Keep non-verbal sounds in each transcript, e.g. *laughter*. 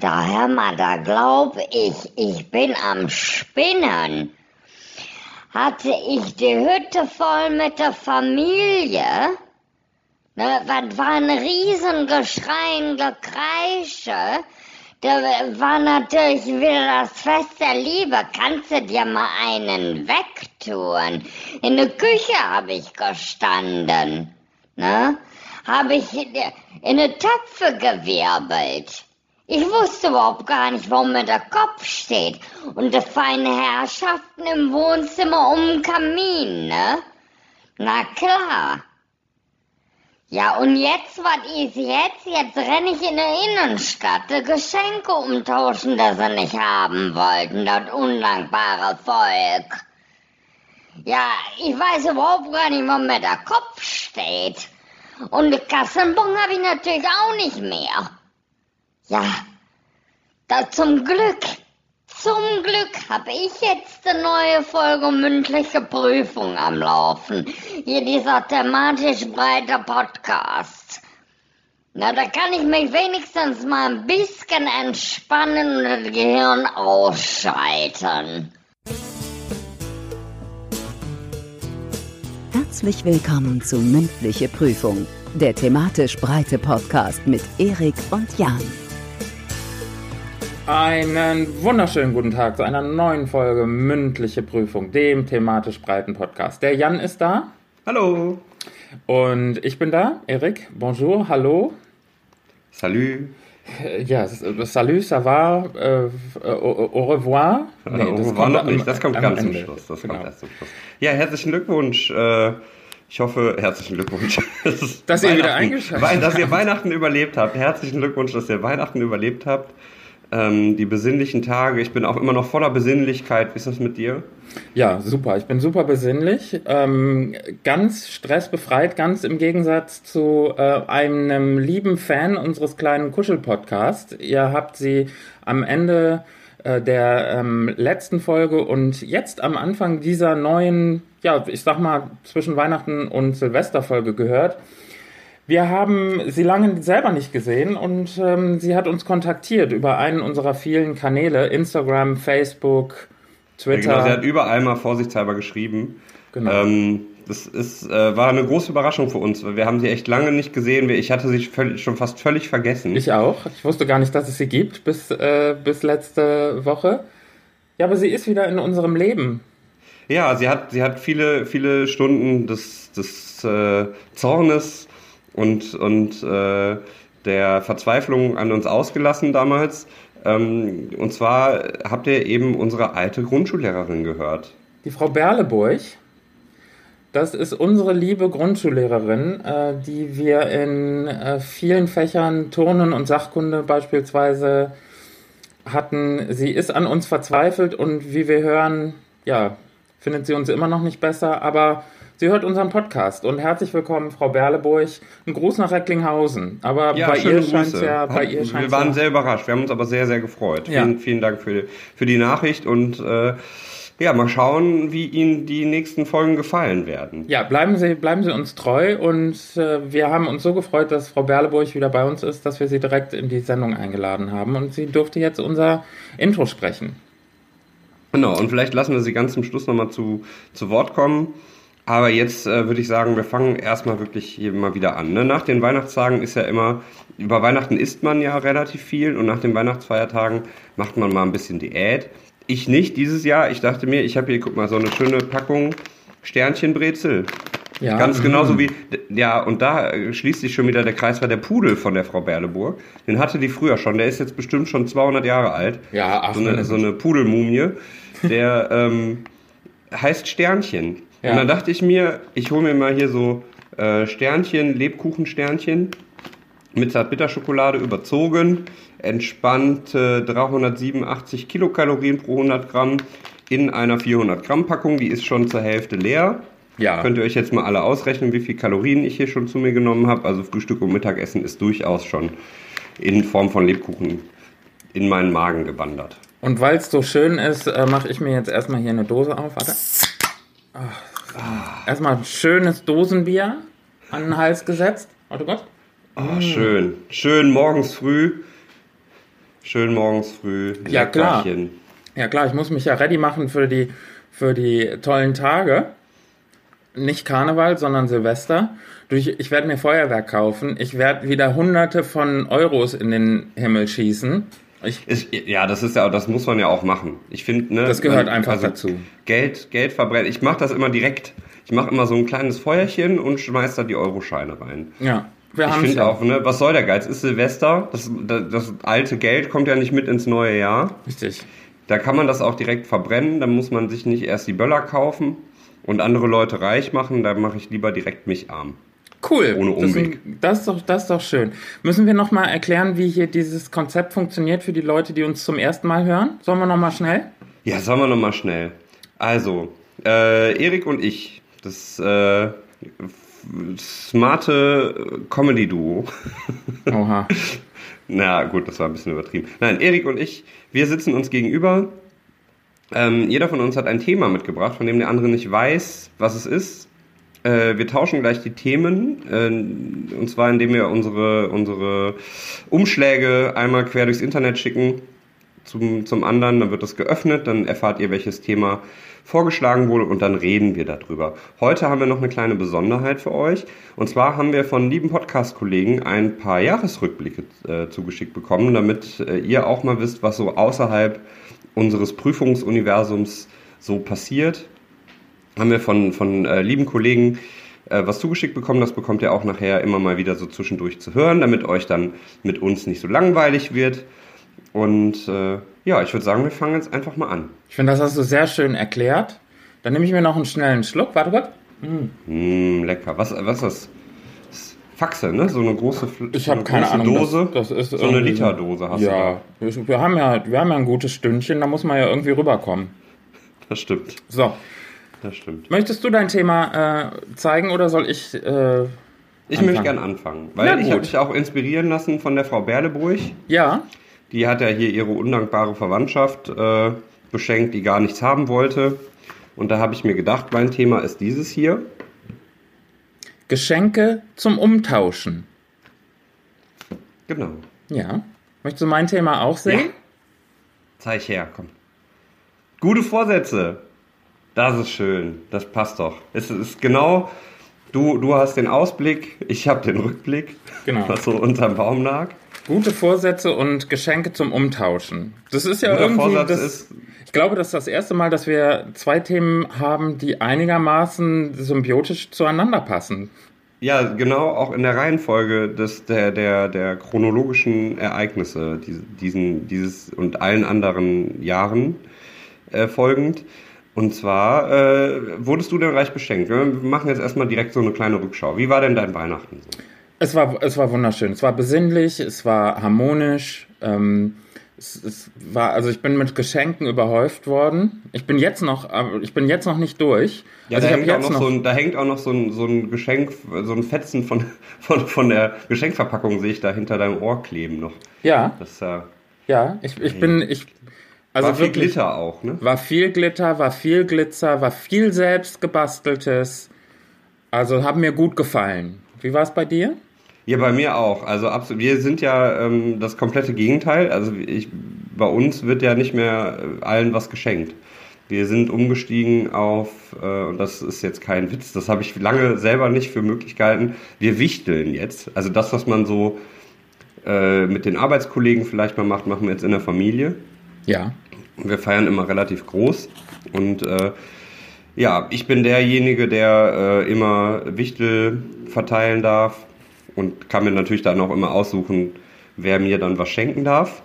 da mal, da glaub ich, ich bin am Spinnen. Hatte ich die Hütte voll mit der Familie? Ne, das war ein Riesengeschrei, ein Gekreische. Da war natürlich wieder das Fest der Liebe. Kannst du dir mal einen wegtun? In der Küche habe ich gestanden. Ne? Habe ich in die Töpfe gewirbelt. Ich wusste überhaupt gar nicht, wo mir der Kopf steht. Und die feinen Herrschaften im Wohnzimmer um den Kamin, ne? Na klar. Ja, und jetzt, was ist jetzt? Jetzt renne ich in der Innenstadt, Geschenke umtauschen, die sie nicht haben wollten, das undankbare Volk. Ja, ich weiß überhaupt gar nicht, wo mir der Kopf steht. Und die Kassenbon habe ich natürlich auch nicht mehr. Ja, da zum Glück, zum Glück habe ich jetzt eine neue Folge mündliche Prüfung am Laufen. Hier dieser thematisch breite Podcast. Na, da kann ich mich wenigstens mal ein bisschen entspannen und das Gehirn ausschalten. Herzlich willkommen zu Mündliche Prüfung, der thematisch breite Podcast mit Erik und Jan. Einen wunderschönen guten Tag zu einer neuen Folge Mündliche Prüfung, dem thematisch breiten Podcast. Der Jan ist da. Hallo. Und ich bin da, Erik. Bonjour, hallo. Salut. Ja, salut, ça va, äh, au, revoir. Nee, au revoir noch nicht, das kommt ganz zum Schluss. Das genau. kommt erst zum Schluss. Ja, herzlichen Glückwunsch. Äh, ich hoffe, herzlichen Glückwunsch. *laughs* dass ihr wieder eingeschaltet habt. Dass ihr Weihnachten überlebt habt. Herzlichen Glückwunsch, dass ihr Weihnachten überlebt habt ähm, die besinnlichen Tage. Ich bin auch immer noch voller Besinnlichkeit. Wie ist das mit dir? Ja, super. Ich bin super besinnlich. Ähm, ganz stressbefreit, ganz im Gegensatz zu äh, einem lieben Fan unseres kleinen Kuschel-Podcasts. Ihr habt sie am Ende äh, der ähm, letzten Folge und jetzt am Anfang dieser neuen, ja, ich sag mal, zwischen Weihnachten und Silvesterfolge gehört. Wir haben sie lange selber nicht gesehen und ähm, sie hat uns kontaktiert über einen unserer vielen Kanäle, Instagram, Facebook, Twitter. Ja, genau, sie hat überall mal vorsichtshalber geschrieben. Genau. Ähm, das ist, äh, war eine große Überraschung für uns. Wir haben sie echt lange nicht gesehen. Ich hatte sie völlig, schon fast völlig vergessen. Ich auch. Ich wusste gar nicht, dass es sie gibt bis, äh, bis letzte Woche. Ja, aber sie ist wieder in unserem Leben. Ja, sie hat, sie hat viele, viele Stunden des, des äh, Zornes und, und äh, der Verzweiflung an uns ausgelassen damals. Ähm, und zwar habt ihr eben unsere alte Grundschullehrerin gehört. Die Frau Berleburg. Das ist unsere liebe Grundschullehrerin, äh, die wir in äh, vielen Fächern Turnen und Sachkunde beispielsweise hatten. Sie ist an uns verzweifelt und wie wir hören, ja, findet sie uns immer noch nicht besser, aber Sie hört unseren Podcast und herzlich willkommen, Frau Berleburg. Ein Gruß nach Recklinghausen. Aber ja, bei ihr scheint ja, bei ihr scheint Wir waren ja. sehr überrascht. Wir haben uns aber sehr, sehr gefreut. Ja. Vielen, vielen Dank für, für die Nachricht und äh, ja, mal schauen, wie Ihnen die nächsten Folgen gefallen werden. Ja, bleiben Sie, bleiben Sie uns treu und äh, wir haben uns so gefreut, dass Frau Berleburg wieder bei uns ist, dass wir sie direkt in die Sendung eingeladen haben und sie durfte jetzt unser Intro sprechen. Genau, und vielleicht lassen wir sie ganz zum Schluss nochmal zu, zu Wort kommen. Aber jetzt äh, würde ich sagen, wir fangen erstmal wirklich hier mal wieder an. Ne? Nach den Weihnachtstagen ist ja immer, über Weihnachten isst man ja relativ viel und nach den Weihnachtsfeiertagen macht man mal ein bisschen Diät. Ich nicht dieses Jahr. Ich dachte mir, ich habe hier, guck mal, so eine schöne Packung Sternchenbrezel. Ja. Ganz genauso wie, ja, und da schließt sich schon wieder der Kreis, war der Pudel von der Frau Berleburg. Den hatte die früher schon. Der ist jetzt bestimmt schon 200 Jahre alt. Ja, ach, so eine, so eine Pudelmumie. Der ähm, heißt Sternchen. Ja. Und dann dachte ich mir, ich hole mir mal hier so äh, Sternchen, Lebkuchensternchen mit Zartbitterschokolade überzogen, entspannt äh, 387 Kilokalorien pro 100 Gramm in einer 400 Gramm Packung. Die ist schon zur Hälfte leer. Ja. Könnt ihr euch jetzt mal alle ausrechnen, wie viel Kalorien ich hier schon zu mir genommen habe. Also Frühstück und Mittagessen ist durchaus schon in Form von Lebkuchen in meinen Magen gewandert. Und weil es so schön ist, äh, mache ich mir jetzt erstmal hier eine Dose auf. Warte. Ach, Erstmal ein schönes Dosenbier an den Hals gesetzt. Warte Gott. Oh, schön. Schön morgens früh. Schön morgens früh. Ja, klar. Ja klar, ich muss mich ja ready machen für die, für die tollen Tage. Nicht Karneval, sondern Silvester. Ich werde mir Feuerwerk kaufen. Ich werde wieder hunderte von Euros in den Himmel schießen. Ich, Ist, ja, das ist ja, das muss man ja auch machen. Ich finde, ne, Das gehört man- einfach dazu. Geld, Geld verbrennen. Ich mache das immer direkt. Ich mache immer so ein kleines Feuerchen und schmeiß da die Euroscheine rein. ja, wir Ich haben finde auch, ne, was soll der Geiz? Ist Silvester, das, das, das alte Geld kommt ja nicht mit ins neue Jahr. Richtig. Da kann man das auch direkt verbrennen, da muss man sich nicht erst die Böller kaufen und andere Leute reich machen, da mache ich lieber direkt mich arm. Cool. Ohne Das ist Umweg. Das ist, doch, das ist doch schön. Müssen wir nochmal erklären, wie hier dieses Konzept funktioniert für die Leute, die uns zum ersten Mal hören? Sollen wir nochmal schnell? Ja, sagen wir nochmal schnell. Also, äh, Erik und ich, das äh, smarte Comedy-Duo. *laughs* Oha. Na gut, das war ein bisschen übertrieben. Nein, Erik und ich, wir sitzen uns gegenüber. Ähm, jeder von uns hat ein Thema mitgebracht, von dem der andere nicht weiß, was es ist. Äh, wir tauschen gleich die Themen, äh, und zwar indem wir unsere, unsere Umschläge einmal quer durchs Internet schicken zum, zum anderen, dann wird das geöffnet, dann erfahrt ihr, welches Thema vorgeschlagen wurde und dann reden wir darüber. Heute haben wir noch eine kleine Besonderheit für euch und zwar haben wir von lieben Podcast-Kollegen ein paar Jahresrückblicke äh, zugeschickt bekommen, damit äh, ihr auch mal wisst, was so außerhalb unseres Prüfungsuniversums so passiert. Haben wir von, von äh, lieben Kollegen äh, was zugeschickt bekommen, das bekommt ihr auch nachher immer mal wieder so zwischendurch zu hören, damit euch dann mit uns nicht so langweilig wird. Und äh, ja, ich würde sagen, wir fangen jetzt einfach mal an. Ich finde, das hast du sehr schön erklärt. Dann nehme ich mir noch einen schnellen Schluck. Warte kurz. Mm, lecker. Was, was ist das? das? ist Faxe, ne? So eine große Ich so habe eine keine große Ahnung. Dose. Das, das ist so eine irgendwie- Literdose hast du Ja, wir, wir haben ja, wir haben ja ein gutes Stündchen, da muss man ja irgendwie rüberkommen. da. Das stimmt. So, Das stimmt. möchtest du dein Thema äh, zeigen oder soll ich? Äh, Ich Anfangen. möchte gerne anfangen, weil ich habe mich auch inspirieren lassen von der Frau Berleburg. ja, Die hat ja hier ihre undankbare Verwandtschaft äh, beschenkt, die gar nichts haben wollte. Und da habe ich mir gedacht, mein Thema ist dieses hier. Geschenke zum Umtauschen. Genau. Ja. Möchtest du mein Thema auch sehen? Ja. Zeig her, komm. Gute Vorsätze. Das ist schön. Das passt doch. Es ist genau, du, du hast den Ausblick, ich habe den Rückblick, Genau. was so unterm Baum lag. Gute Vorsätze und Geschenke zum Umtauschen. Das ist ja Guter irgendwie. Vorsatz das, ist- ich glaube, das ist das erste Mal, dass wir zwei Themen haben, die einigermaßen symbiotisch zueinander passen. Ja, genau, auch in der Reihenfolge des, der, der, der chronologischen Ereignisse, diese, diesen, dieses und allen anderen Jahren äh, folgend. Und zwar äh, wurdest du denn reich beschenkt? Wir machen jetzt erstmal direkt so eine kleine Rückschau. Wie war denn dein Weihnachten so? Es war, es war wunderschön. Es war besinnlich, es war harmonisch. Ähm, es, es war, also ich bin mit Geschenken überhäuft worden. Ich bin jetzt noch, aber ich bin jetzt noch nicht durch. also da, hängt auch noch noch. so ein, da hängt auch noch so ein, so ein Geschenk, so ein Fetzen von, *laughs* von, von der Geschenkverpackung sehe ich da hinter deinem Ohr kleben noch. ja, Das ja, ja. Ich, ich bin, ich. Also war viel. Glitter auch, ne? War viel Glitter, war viel Glitzer, war viel selbst gebasteltes. Also haben mir gut gefallen. Wie war es bei dir? Ja, bei mir auch. Also absolut. Wir sind ja ähm, das komplette Gegenteil. Also ich, bei uns wird ja nicht mehr äh, allen was geschenkt. Wir sind umgestiegen auf, äh, und das ist jetzt kein Witz, das habe ich lange selber nicht für möglich gehalten. Wir wichteln jetzt. Also das, was man so äh, mit den Arbeitskollegen vielleicht mal macht, machen wir jetzt in der Familie. Ja. Wir feiern immer relativ groß und äh, ja, ich bin derjenige, der äh, immer Wichtel verteilen darf und kann mir natürlich dann auch immer aussuchen, wer mir dann was schenken darf.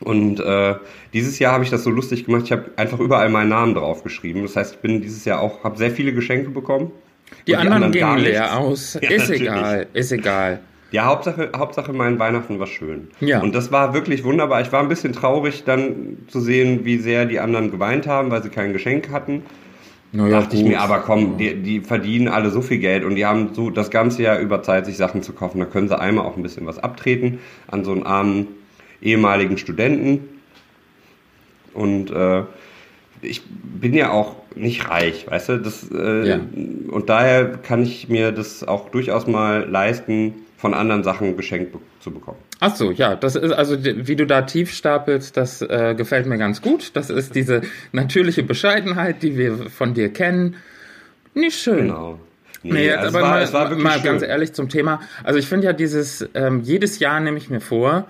Und äh, dieses Jahr habe ich das so lustig gemacht, ich habe einfach überall meinen Namen drauf geschrieben. Das heißt, ich bin dieses Jahr auch, habe sehr viele Geschenke bekommen. Die, anderen, gar gingen nichts. leer aus. *laughs* Ja, ist natürlich. egal, ist egal. Ja, Hauptsache, Hauptsache mein Weihnachten war schön. Ja. Und das war wirklich wunderbar. Ich war ein bisschen traurig, dann zu sehen, wie sehr die anderen geweint haben, weil sie kein Geschenk hatten. Naja, dachte ich mir, aber komm, die, die verdienen alle so viel Geld und die haben so das ganze Jahr über Zeit, sich Sachen zu kaufen. Da können sie einmal auch ein bisschen was abtreten an so einen armen ehemaligen Studenten. Und äh, ich bin ja auch nicht reich, weißt du? Das, äh, Ja. Und daher kann ich mir das auch durchaus mal leisten, von anderen Sachen geschenkt be zu bekommen. Ach so, ja, das ist also wie du da tief stapelst, das äh, gefällt mir ganz gut. Das ist diese natürliche Bescheidenheit, die wir von dir kennen. Nicht schön. Genau. Nee, nee jetzt aber war, mal, war mal ganz ehrlich zum Thema. Also ich finde ja dieses, ähm, jedes Jahr nehme ich mir vor,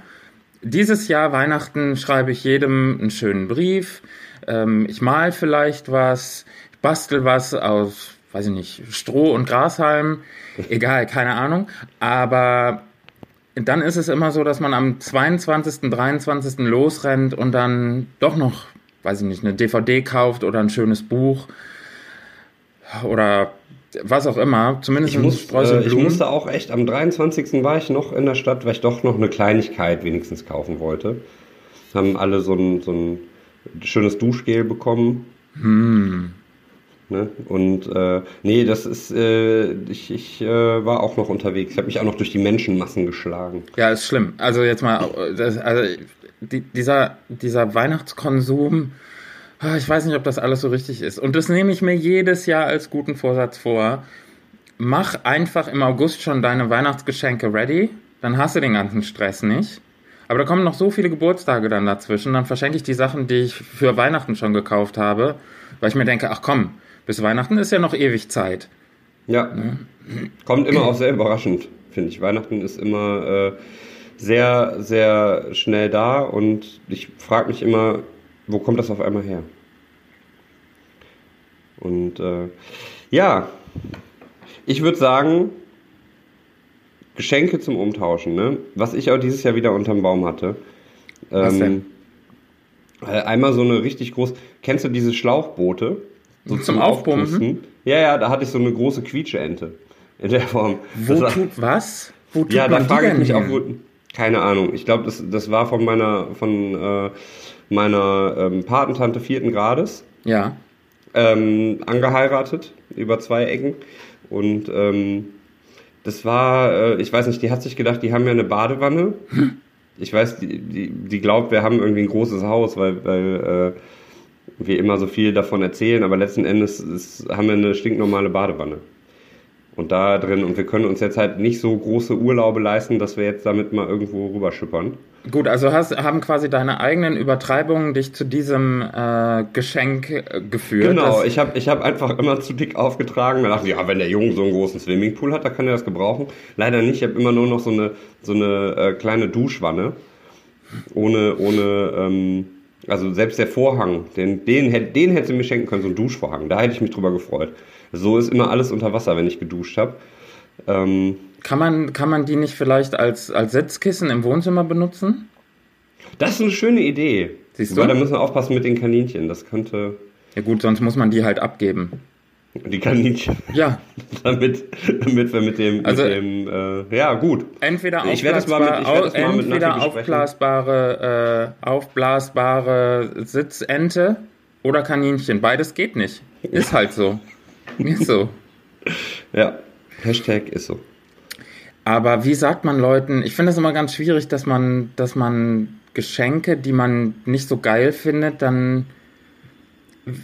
dieses Jahr Weihnachten schreibe ich jedem einen schönen Brief. Ähm, ich mal vielleicht was, ich bastel was aus, weiß ich nicht, Stroh und Grashalm. *laughs* Egal, keine Ahnung. Aber dann ist es immer so, dass man am 22., 23. losrennt und dann doch noch, weiß ich nicht, eine DVD kauft oder ein schönes Buch oder was auch immer. Zumindest ich, muss, äh, ich musste auch echt, am 23. war ich noch in der Stadt, weil ich doch noch eine Kleinigkeit wenigstens kaufen wollte. Haben alle so ein, so ein schönes Duschgel bekommen. Hm. Ne? Und äh, nee, das ist, äh, ich, ich äh, war auch noch unterwegs. Ich habe mich auch noch durch die Menschenmassen geschlagen. Ja, ist schlimm. Also jetzt mal, das, also die, dieser, dieser Weihnachtskonsum, ah, ich weiß nicht, ob das alles so richtig ist. Und das nehme ich mir jedes Jahr als guten Vorsatz vor. Mach einfach im August schon deine Weihnachtsgeschenke ready, dann hast du den ganzen Stress nicht. Aber da kommen noch so viele Geburtstage dann dazwischen, dann verschenke ich die Sachen, die ich für Weihnachten schon gekauft habe, weil ich mir denke, ach komm, bis Weihnachten ist ja noch ewig Zeit. Ja. Ne? Kommt immer auch sehr überraschend, finde ich. Weihnachten ist immer äh, sehr, sehr schnell da und ich frage mich immer, wo kommt das auf einmal her? Und äh, ja, ich würde sagen, Geschenke zum Umtauschen, ne? Was ich auch dieses Jahr wieder unterm Baum hatte. Was ähm, denn? Äh, einmal so eine richtig groß. Kennst du diese Schlauchboote? So zum, zum Aufpumpen? Ja, ja, da hatte ich so eine große Quietscheente. In der Form. Wo das tut was? Wo tut ja, da frage ich mich auch, wo, keine Ahnung. Ich glaube, das, das war von meiner, von äh, meiner ähm, Patentante vierten Grades. Ja. Ähm, angeheiratet über zwei Ecken. Und ähm, das war, äh, ich weiß nicht, die hat sich gedacht, die haben ja eine Badewanne. Hm. Ich weiß, die, die, die glaubt, wir haben irgendwie ein großes Haus, weil, weil äh, wir immer so viel davon erzählen, aber letzten Endes ist, haben wir eine stinknormale Badewanne. Und da drin, und wir können uns jetzt halt nicht so große Urlaube leisten, dass wir jetzt damit mal irgendwo rüberschippern. Gut, also hast, haben quasi deine eigenen Übertreibungen dich zu diesem äh, Geschenk äh, geführt. Genau, ich habe ich hab einfach immer zu dick aufgetragen. Da dachte ich, ja, wenn der Junge so einen großen Swimmingpool hat, dann kann er das gebrauchen. Leider nicht, ich habe immer nur noch so eine, so eine äh, kleine Duschwanne. Ohne, ohne, ähm, also selbst der Vorhang, den, den, den hätte sie mir schenken können, so ein Duschvorhang. Da hätte ich mich drüber gefreut. So ist immer alles unter Wasser, wenn ich geduscht habe. Ähm, kann, man, kann man die nicht vielleicht als, als Sitzkissen im Wohnzimmer benutzen? Das ist eine schöne Idee. Siehst du? Weil da müssen wir aufpassen mit den Kaninchen. Das könnte. Ja gut, sonst muss man die halt abgeben. Die Kaninchen. Ja. *laughs* damit, damit wir mit dem, also, mit dem äh, ja gut. Entweder, aufblasbar, mit, entweder aufblasbare, äh, aufblasbare Sitzente oder Kaninchen. Beides geht nicht. Ist halt so. Ist so. Ja. Hashtag ist so. Aber wie sagt man Leuten, ich finde es immer ganz schwierig, dass man, dass man Geschenke, die man nicht so geil findet, dann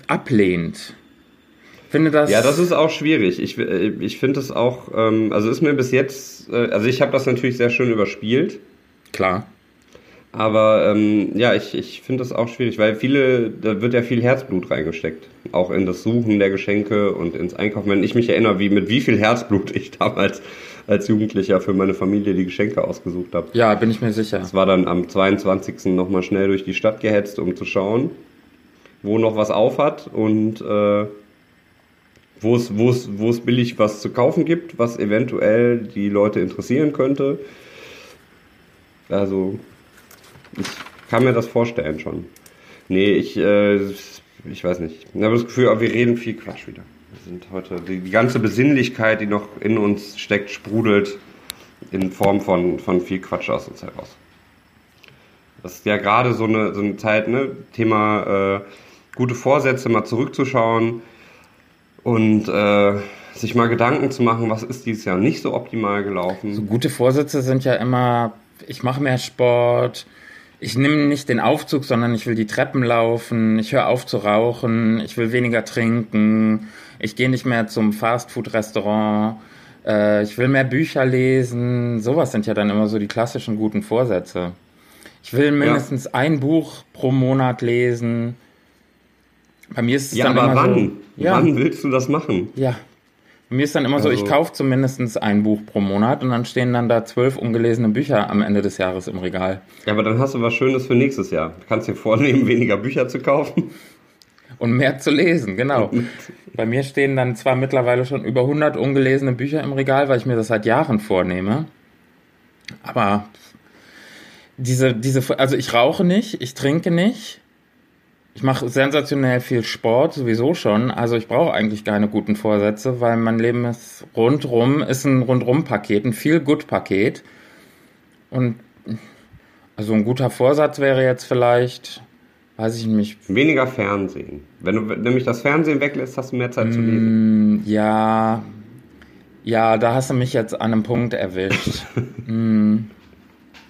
ablehnt finde das. Ja, das ist auch schwierig. Ich, äh, ich finde es auch, ähm, also ist mir bis jetzt, äh, also ich habe das natürlich sehr schön überspielt. Klar. Aber ähm, ja, ich, ich finde das auch schwierig, weil viele, da wird ja viel Herzblut reingesteckt. Auch in das Suchen der Geschenke und ins Einkaufen. Wenn ich mich erinnere, wie mit wie viel Herzblut ich damals als Jugendlicher für meine Familie die Geschenke ausgesucht habe. Ja, bin ich mir sicher. Es war dann am 22. nochmal schnell durch die Stadt gehetzt, um zu schauen, wo noch was auf hat und äh, wo es, wo es, wo es billig was zu kaufen gibt, was eventuell die Leute interessieren könnte. Also, ich kann mir das vorstellen schon. Nee, ich, äh, ich weiß nicht. Ich habe das Gefühl, wir reden viel Quatsch wieder. Wir sind heute, die, die ganze Besinnlichkeit, die noch in uns steckt, sprudelt in Form von, von viel Quatsch aus uns heraus. Das ist ja gerade so eine, so eine Zeit, ne? Thema äh, gute Vorsätze, mal zurückzuschauen und äh, sich mal Gedanken zu machen, was ist dieses Jahr nicht so optimal gelaufen. So gute Vorsätze sind ja immer, ich mache mehr Sport, ich nehme nicht den Aufzug, sondern ich will die Treppen laufen, ich höre auf zu rauchen, ich will weniger trinken, ich gehe nicht mehr zum Fastfood-Restaurant, Äh, ich will mehr Bücher lesen. Sowas sind ja dann immer so die klassischen guten Vorsätze. Ich will mindestens ja. ein Buch pro Monat lesen. Bei mir ist es ja, dann aber immer wann? so. Ja, wann willst du das machen? Ja. Bei mir ist dann immer also, so, ich also kaufe zumindest ein Buch pro Monat und dann stehen dann da zwölf ungelesene Bücher am Ende des Jahres im Regal. Ja, aber dann hast du was Schönes für nächstes Jahr. Du kannst dir vornehmen, *laughs* weniger Bücher zu kaufen. Und mehr zu lesen, genau. *laughs* Bei mir stehen dann zwar mittlerweile schon über 100 ungelesene Bücher im Regal, weil ich mir das seit Jahren vornehme. Aber diese, diese, also ich rauche nicht, ich trinke nicht. Ich mache sensationell viel Sport, sowieso schon. Also ich brauche eigentlich keine guten Vorsätze, weil mein Leben ist rundrum, ist ein Rundrum-Paket, ein viel gut Paket. Und also ein guter Vorsatz wäre jetzt vielleicht, weiß ich nicht. Weniger Fernsehen. Wenn du nämlich das Fernsehen weglässt, hast du mehr Zeit mm, zu lesen. Ja, ja, da hast du mich jetzt an einem Punkt erwischt. *laughs* mm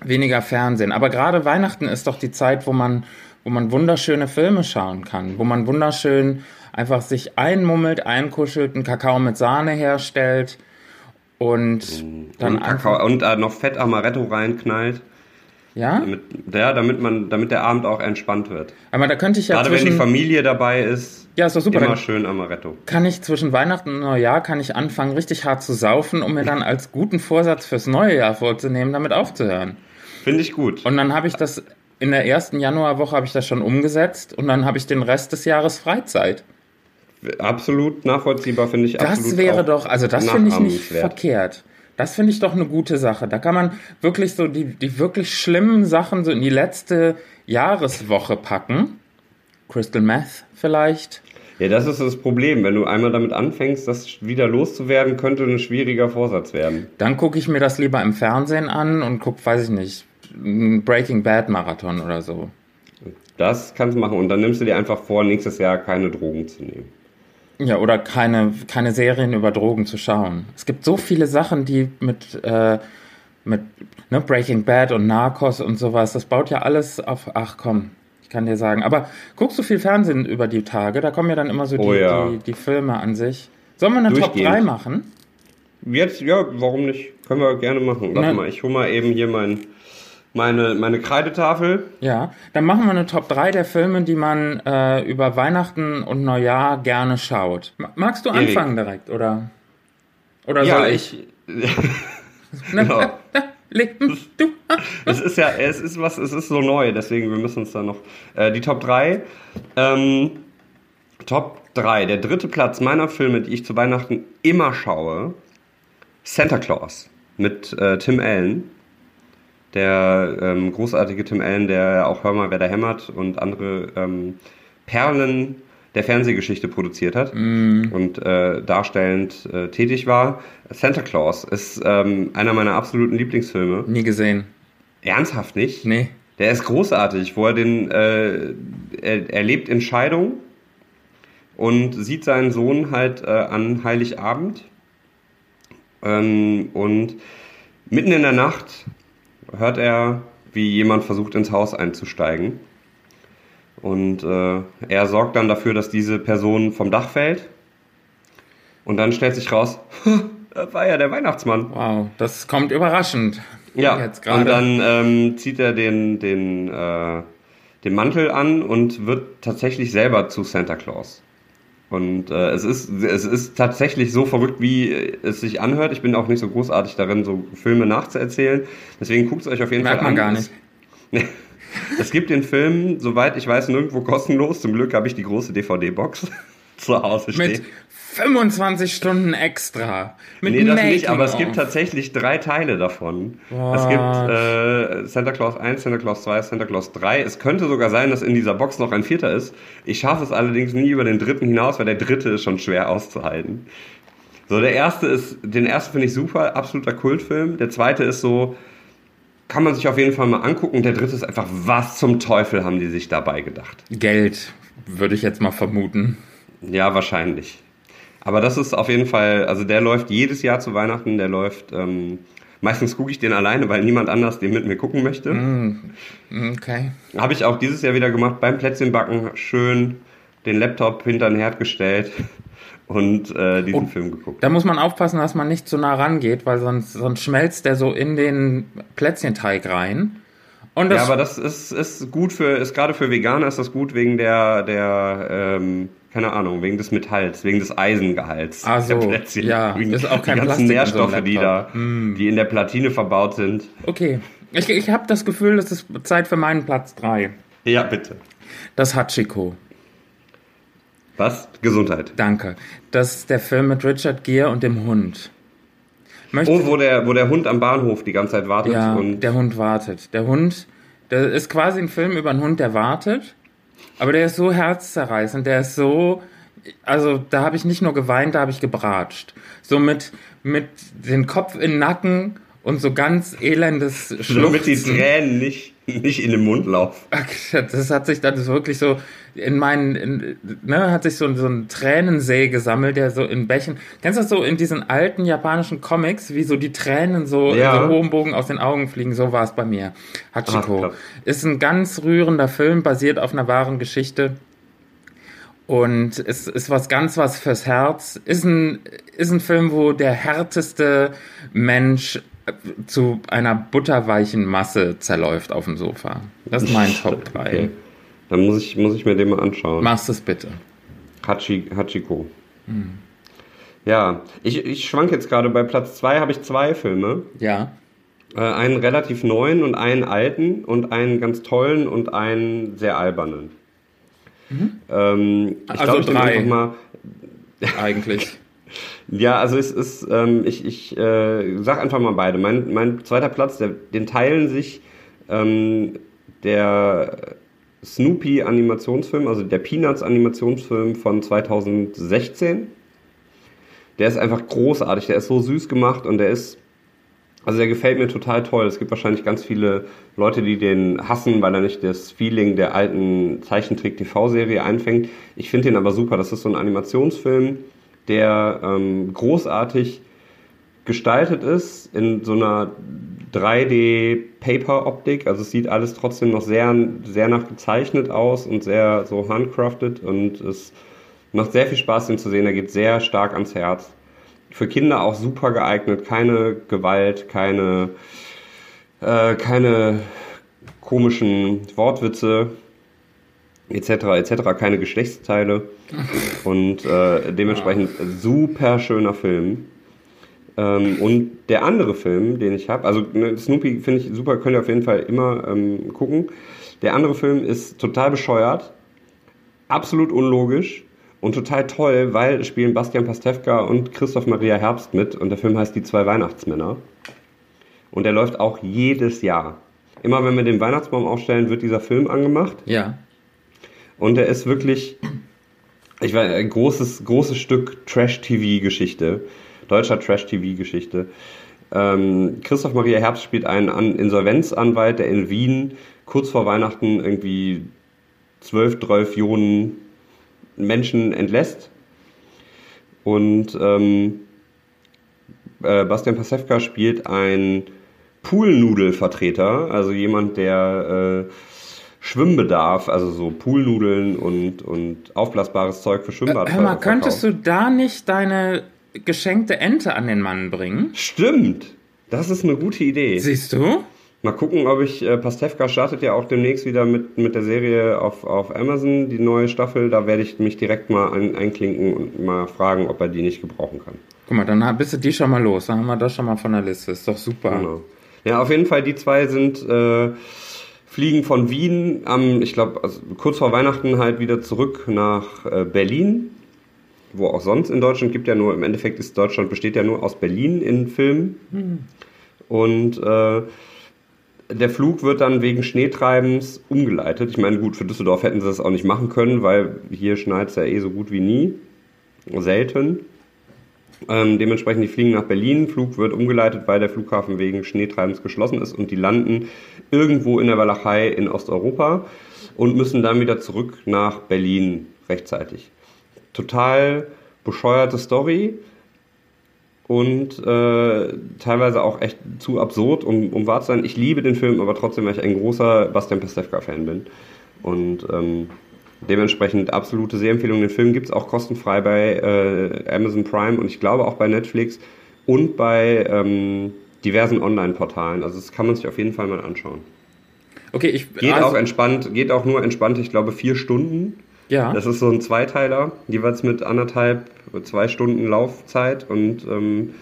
weniger Fernsehen. Aber gerade Weihnachten ist doch die Zeit, wo man, wo man wunderschöne Filme schauen kann, wo man wunderschön einfach sich einmummelt, einkuschelt, einen Kakao mit Sahne herstellt und dann und, Kakao, und äh, noch Fett Amaretto reinknallt. Ja? Damit, ja, damit man, damit der Abend auch entspannt wird. Aber da könnte ich ja Gerade wenn die Familie dabei ist. Ja, ist doch super. Immer schön Amaretto. Kann ich zwischen Weihnachten und Neujahr kann ich anfangen, richtig hart zu saufen, um mir dann als guten Vorsatz fürs neue Jahr vorzunehmen, damit aufzuhören. Finde ich gut. Und dann habe ich das in der ersten Januarwoche habe ich das schon umgesetzt und dann habe ich den Rest des Jahres Freizeit. Absolut nachvollziehbar, finde ich. Das wäre doch, also das finde ich nicht verkehrt. Das finde ich doch eine gute Sache. Da kann man wirklich so die, die wirklich schlimmen Sachen so in die letzte Jahreswoche packen. Crystal Meth vielleicht. Ja, das ist das Problem. Wenn du einmal damit anfängst, das wieder loszuwerden, könnte ein schwieriger Vorsatz werden. Dann gucke ich mir das lieber im Fernsehen an und gucke, weiß ich nicht, Breaking Bad Marathon oder so. Das kannst du machen und dann nimmst du dir einfach vor, nächstes Jahr keine Drogen zu nehmen. Ja, oder keine, keine Serien über Drogen zu schauen. Es gibt so viele Sachen, die mit, äh, mit ne, Breaking Bad und Narcos und sowas, das baut ja alles auf, ach komm, ich kann dir sagen. Aber guckst du viel Fernsehen über die Tage? Da kommen ja dann immer so die, oh ja. die, die, Filme an sich. Sollen wir eine Top 3 machen? Jetzt, ja, warum nicht? Können wir gerne machen. Warte ne. mal, ich hole mal eben hier mein meine, meine Kreidetafel. Ja, dann machen wir eine Top 3 der Filme, die man äh, über Weihnachten und Neujahr gerne schaut. Magst du Erik. anfangen direkt, oder? Oder ja, soll ich? ich *laughs* *laughs* genau. *laughs* du. es ist ja, es ist was, es ist so neu, deswegen wir müssen uns da noch. Äh, die Top 3. Ähm, Top 3. Der dritte Platz meiner Filme, die ich zu Weihnachten immer schaue, Santa Claus mit äh, Tim Allen der ähm, großartige Tim Allen, der auch Hör mal, wer da hämmert und andere ähm, Perlen der Fernsehgeschichte produziert hat mm. und äh, darstellend äh, tätig war. Santa Claus ist ähm, einer meiner absoluten Lieblingsfilme. Nie gesehen. Ernsthaft nicht? Nee. Der ist großartig, wo er den, äh, er, er lebt in Scheidung und sieht seinen Sohn halt äh, an Heiligabend. Ähm, und mitten in der Nacht hört er, wie jemand versucht ins Haus einzusteigen. Und äh, er sorgt dann dafür, dass diese Person vom Dach fällt. Und dann stellt sich raus, *laughs* das war ja der Weihnachtsmann. Wow, das kommt überraschend. Ja, und dann ähm, zieht er den, den, äh, den Mantel an und wird tatsächlich selber zu Santa Claus. Und äh, es, ist, es ist tatsächlich so verrückt, wie es sich anhört. Ich bin auch nicht so großartig darin, so Filme nachzuerzählen. Deswegen guckt es euch auf jeden Merkt Fall an. Man gar nicht. *laughs* Es, gibt den Film, soweit ich weiß, nirgendwo kostenlos. Zum Glück habe ich die große DVD-Box *laughs* zu Hause stehen. Mit 25 Stunden extra. Mit nee, das nicht, aber es gibt tatsächlich drei Teile davon. What? Es gibt äh, Santa Claus 1, Santa Claus 2, Santa Claus 3. Es könnte sogar sein, dass in dieser Box noch ein vierter ist. Ich schaffe es allerdings nie über den dritten hinaus, weil der dritte ist schon schwer auszuhalten. So, der erste ist, den ersten finde ich super, absoluter Kultfilm. Der zweite ist so, kann man sich auf jeden Fall mal angucken. Der dritte ist einfach, was zum Teufel haben die sich dabei gedacht? Geld, würde ich jetzt mal vermuten. Ja, wahrscheinlich. Aber das ist auf jeden Fall, also der läuft jedes Jahr zu Weihnachten, der läuft, ähm, meistens gucke ich den alleine, weil niemand anders den mit mir gucken möchte. Mm, okay. Habe ich auch dieses Jahr wieder gemacht, beim Plätzchenbacken schön den Laptop hinter den Herd gestellt *laughs* und äh, diesen Oh, Film geguckt. Da muss man aufpassen, dass man nicht zu nah rangeht, weil sonst, sonst schmelzt der so in den Plätzchenteig rein. Und das, Ja, aber das ist, ist gut für, ist gerade für Veganer ist das gut wegen der, der, ähm, keine Ahnung, wegen des Metalls, wegen des Eisengehalts Ah, *laughs* so. Ja, *laughs* wegen ist auch kein die Plastik ganzen in so einem Nährstoffe, die da. Mm. die in der Platine verbaut sind. okay. Ich, ich habe das Gefühl, es ist Zeit für meinen Platz 3. Ja, bitte. Das Hachiko. Was? Gesundheit. Danke. Das ist der Film mit Richard Gere und dem Hund. Möchte, Oh, wo der, wo der Hund am Bahnhof die ganze Zeit wartet ja, und der Hund wartet. Der Hund, der ist quasi ein Film über einen Hund, der wartet. Aber der ist so herzzerreißend, der ist so, also da habe ich nicht nur geweint, da habe ich gebratscht. So mit, mit den Kopf in den Nacken und so ganz elendes damit die Schluchzen. Tränen nicht, *laughs* nicht in den Mund laufen. Das hat sich dann wirklich so in meinen, in, ne, hat sich so, so ein Tränensee gesammelt, der so in Bächen. Kennst du das so in diesen alten japanischen Comics, wie so die Tränen so Ja. in so hohem Bogen aus den Augen fliegen? So war es bei mir. Ach, Hachiko. krass. ist ein ganz rührender Film, basiert auf einer wahren Geschichte. Und es ist was ganz was fürs Herz. Ist ein, ist ein Film, wo der härteste Mensch zu einer butterweichen Masse zerläuft auf dem Sofa. Das ist mein Top 3. *laughs* Okay. Dann muss ich, muss ich mir den mal anschauen. Machst es bitte. Hachi, Hachiko. Hm. Ja, ich, ich schwank jetzt gerade. Bei Platz 2 habe ich zwei Filme. Ja. Äh, einen relativ neuen und einen alten und einen ganz tollen und einen sehr albernen. Ähm, ich Also glaube, ich drei. mal. Eigentlich. *laughs* Ja, also es ist, ähm, ich, ich äh, sag einfach mal beide. Mein, mein zweiter Platz, der, den teilen sich ähm, der Snoopy Animationsfilm, also der Peanuts Animationsfilm von 2016. Der ist einfach großartig, der ist so süß gemacht und der ist, also der gefällt mir total toll. Es gibt wahrscheinlich ganz viele Leute, die den hassen, weil er nicht das Feeling der alten Zeichentrick-TV-Serie einfängt. Ich finde den aber super. Das ist so ein Animationsfilm, der ähm, großartig gestaltet ist in so einer 3D-Paper-Optik. Also es sieht alles trotzdem noch sehr, sehr nach gezeichnet aus und sehr so handcrafted und es macht sehr viel Spaß, den zu sehen. Er geht sehr stark ans Herz. Für Kinder auch super geeignet. Keine Gewalt, keine, äh, keine komischen Wortwitze etc. etc. keine Geschlechtsteile und äh, dementsprechend super schöner Film. Ähm, und der andere Film, den ich habe, also ne, Snoopy finde ich super, könnt ihr auf jeden Fall immer ähm, gucken. Der andere Film ist total bescheuert, absolut unlogisch und total toll, weil es spielen Bastian Pastewka und Christoph Maria Herbst mit und der Film heißt Die zwei Weihnachtsmänner. Und der läuft auch jedes Jahr. Immer wenn wir den Weihnachtsbaum aufstellen, wird dieser Film angemacht. Ja. Und er ist wirklich, ich weiß, ein großes, großes Stück Trash-TV-Geschichte. Deutscher Trash-TV-Geschichte. Ähm, Christoph Maria Herbst spielt einen An Insolvenzanwalt, der in Wien kurz vor Weihnachten irgendwie 12, 12 Millionen Menschen entlässt. Und ähm, äh, Bastian Pasewka spielt ein Poolnudelvertreter, also jemand, der äh, Schwimmbedarf, also so Poolnudeln und, und aufblasbares Zeug für Schwimmbad Hör mal, könntest du da nicht deine geschenkte Ente an den Mann bringen? Stimmt! Das ist eine gute Idee. Siehst du? Mal gucken, ob ich, äh, Pastewka startet ja auch demnächst wieder mit, mit der Serie auf, auf Amazon, die neue Staffel. Da werde ich mich direkt mal ein, einklinken und mal fragen, ob er die nicht gebrauchen kann. Guck mal, dann bist du die schon mal los. Dann haben wir das schon mal von der Liste. Ist doch super. Genau. Ja, auf jeden Fall, die zwei sind, äh, fliegen von Wien am, ich glaube, also kurz vor Weihnachten halt wieder zurück nach äh, Berlin. Wo auch sonst in Deutschland gibt ja nur, im Endeffekt ist Deutschland besteht ja nur aus Berlin in Filmen. Und äh, der Flug wird dann wegen Schneetreibens umgeleitet. Ich meine, gut, für Düsseldorf hätten sie das auch nicht machen können, weil hier schneit es ja eh so gut wie nie. Selten. Ähm, dementsprechend, die fliegen nach Berlin. Flug wird umgeleitet, weil der Flughafen wegen Schneetreibens geschlossen ist und die landen irgendwo in der Walachei in Osteuropa und müssen dann wieder zurück nach Berlin rechtzeitig. Total bescheuerte Story und äh, teilweise auch echt zu absurd, um, um wahr zu sein. Ich liebe den Film, aber trotzdem, weil ich ein großer Bastian Pastewka-Fan bin. Und ähm, Dementsprechend absolute Sehempfehlung. Den Film gibt es auch kostenfrei bei äh, Amazon Prime und ich glaube auch bei Netflix und bei ähm, diversen Online-Portalen. Also das kann man sich auf jeden Fall mal anschauen. Okay, ich geht also, auch entspannt, geht auch nur entspannt, ich glaube vier Stunden. Ja. Das ist so ein Zweiteiler, jeweils mit anderthalb, zwei Stunden Laufzeit und ähm,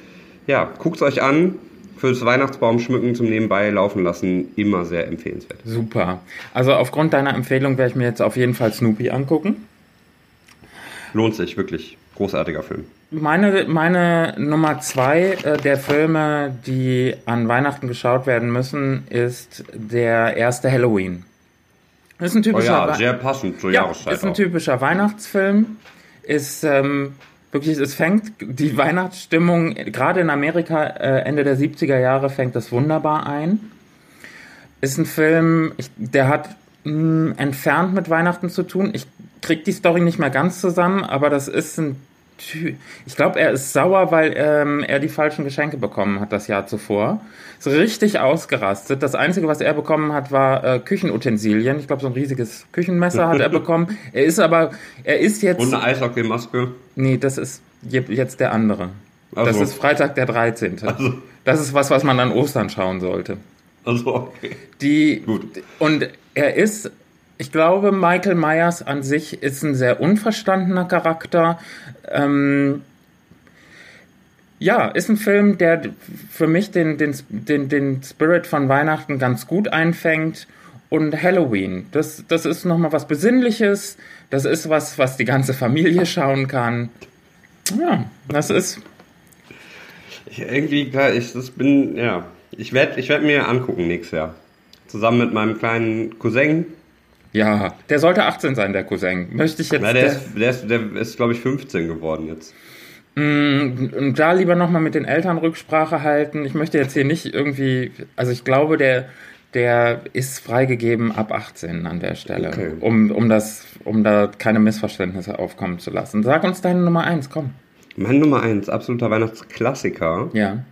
ja, guckt euch an. Fürs Weihnachtsbaum schmücken zum Nebenbei laufen lassen, immer sehr empfehlenswert. Super. Also aufgrund deiner Empfehlung werde ich mir jetzt auf jeden Fall Snoopy angucken. Lohnt sich, wirklich. Großartiger Film. Meine, meine Nummer zwei äh, der Filme, die an Weihnachten geschaut werden müssen, ist der erste Halloween. Ist ein typischer oh ja, sehr passend zur ja, Jahreszeit. Ist ein auch. typischer Weihnachtsfilm. Ist ähm, wirklich, es fängt die Weihnachtsstimmung, gerade in Amerika äh, Ende der 70er Jahre fängt das wunderbar ein. Ist ein Film, ich, der hat mh, hm, entfernt mit Weihnachten zu tun. Ich krieg die Story nicht mehr ganz zusammen, aber das ist ein ich glaube, er ist sauer, weil ähm, er die falschen Geschenke bekommen hat das Jahr zuvor. So richtig ausgerastet. Das Einzige, was er bekommen hat, war äh, Küchenutensilien. Ich glaube, so ein riesiges Küchenmesser hat er *laughs* bekommen. Er ist aber, er ist jetzt. Und eine Eishockeymaske? Nee, das ist jetzt der andere. Also. Das ist Freitag der 13. Also. Das ist was, was man an Ostern schauen sollte. Also, okay. Die, Gut. Und er ist ich glaube, Michael Myers an sich ist ein sehr unverstandener Charakter. Ähm, ja, ist ein Film, der für mich den, den, den, den Spirit von Weihnachten ganz gut einfängt. Und Halloween, das, das ist nochmal was Besinnliches. Das ist was, was die ganze Familie schauen kann. Ja, das ist. Ich, irgendwie, klar, ich das bin, ja. Ich werde ich werd mir angucken nächstes Jahr. Zusammen mit meinem kleinen Cousin, ja, der sollte 18 sein, der Cousin. Möchte ich jetzt. Na, der, der, ist, der ist, der ist glaube ich, 15 geworden jetzt. Mm, und da lieber nochmal mit den Eltern Rücksprache halten. Ich möchte jetzt hier nicht irgendwie, also ich glaube, der, der ist freigegeben ab 18 an der Stelle, okay. um, um, das, um da keine Missverständnisse aufkommen zu lassen. Sag uns deine Nummer 1, komm. Meine Nummer 1, absoluter Weihnachtsklassiker. Ja.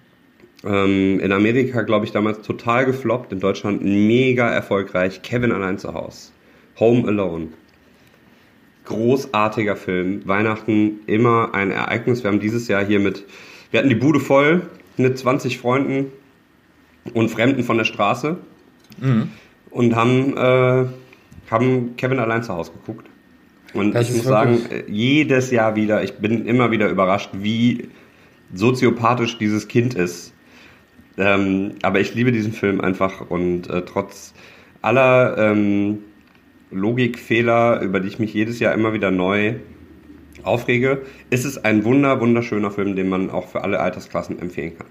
Ähm, in Amerika, glaube ich, damals total gefloppt, in Deutschland mega erfolgreich. Kevin allein zu Hause. Home Alone. Großartiger Film. Weihnachten immer ein Ereignis. Wir haben dieses Jahr hier mit, wir hatten die Bude voll mit 20 Freunden und Fremden von der Straße mhm. und haben, äh, haben Kevin allein zu Hause geguckt. Und das ich muss sagen, jedes Jahr wieder, ich bin immer wieder überrascht, wie soziopathisch dieses Kind ist. Ähm, aber ich liebe diesen Film einfach und äh, trotz aller ähm, Logikfehler, über die ich mich jedes Jahr immer wieder neu aufrege, ist es ein wunder, wunderschöner Film, den man auch für alle Altersklassen empfehlen kann.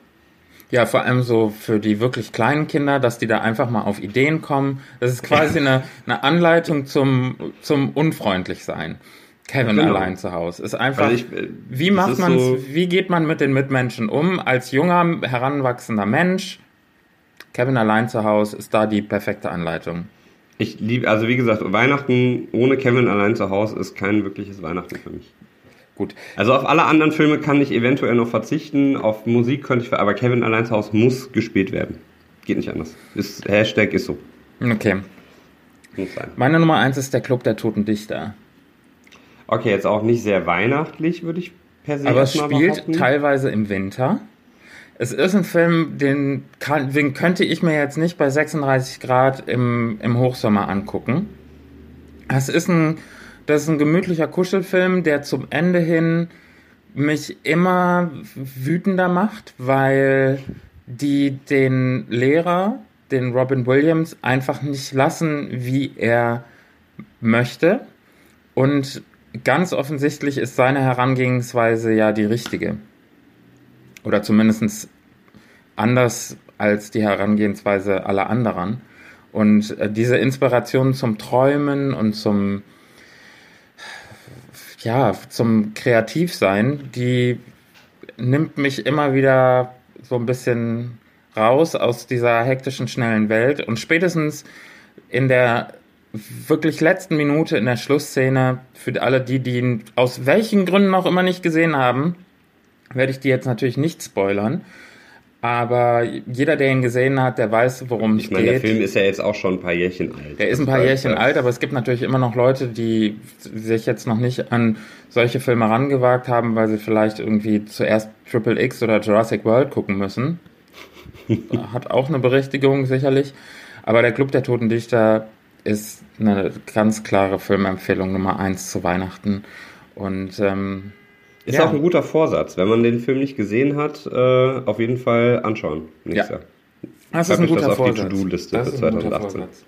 Ja, vor allem so für die wirklich kleinen Kinder, dass die da einfach mal auf Ideen kommen. Das ist quasi *laughs* eine, eine Anleitung zum, zum Unfreundlichsein. Kevin genau. allein zu Hause. Ist einfach, also ich, äh, wie macht man so wie geht man mit den Mitmenschen um? Als junger, heranwachsender Mensch, Kevin allein zu Hause ist da die perfekte Anleitung. Ich liebe, also wie gesagt, Weihnachten ohne Kevin allein zu Hause ist kein wirkliches Weihnachten für mich. Gut. Also auf alle anderen Filme kann ich eventuell noch verzichten, auf Musik könnte ich, aber Kevin allein zu Hause muss gespielt werden. Geht nicht anders. Ist, Hashtag ist so. Okay. Muss sein. Meine Nummer eins ist der Club der Toten Dichter. Okay, jetzt auch nicht sehr weihnachtlich, würde ich per se Aber es spielt behaupten. teilweise im Winter. Es ist ein Film, den, kann, den könnte ich mir jetzt nicht bei 36 Grad im, im Hochsommer angucken. Es ist ein, das ist ein gemütlicher Kuschelfilm, der zum Ende hin mich immer wütender macht, weil die den Lehrer, den Robin Williams, einfach nicht lassen, wie er möchte. Und ganz offensichtlich ist seine Herangehensweise ja die richtige oder zumindest anders als die Herangehensweise aller anderen. Und äh, diese Inspiration zum Träumen und zum, ja, zum Kreativsein, die nimmt mich immer wieder so ein bisschen raus aus dieser hektischen, schnellen Welt. Und spätestens in der wirklich letzten Minute in der Schlussszene, für alle die, die ihn aus welchen Gründen auch immer nicht gesehen haben, werde ich die jetzt natürlich nicht spoilern. Aber jeder, der ihn gesehen hat, der weiß, worum es Ich geht. meine, der Film ist ja jetzt auch schon ein paar Jährchen alt. Der ist ein paar Jährchen alt, aber es gibt natürlich immer noch Leute, die sich jetzt noch nicht an solche Filme rangewagt haben, weil sie vielleicht irgendwie zuerst Triple X oder Jurassic World gucken müssen. *laughs* Hat auch eine Berechtigung sicherlich. Aber der Club der Toten Dichter ist eine ganz klare Filmempfehlung Nummer eins zu Weihnachten. Und ähm, Ist Ja. auch ein guter Vorsatz. Wenn man den Film nicht gesehen hat, äh, auf jeden Fall anschauen. Nächstes Ja. Jahr. das Schreib ist ein euch das guter auf die Vorsatz. To-Do-Liste Das für ist ein guter 2018. Vorsatz.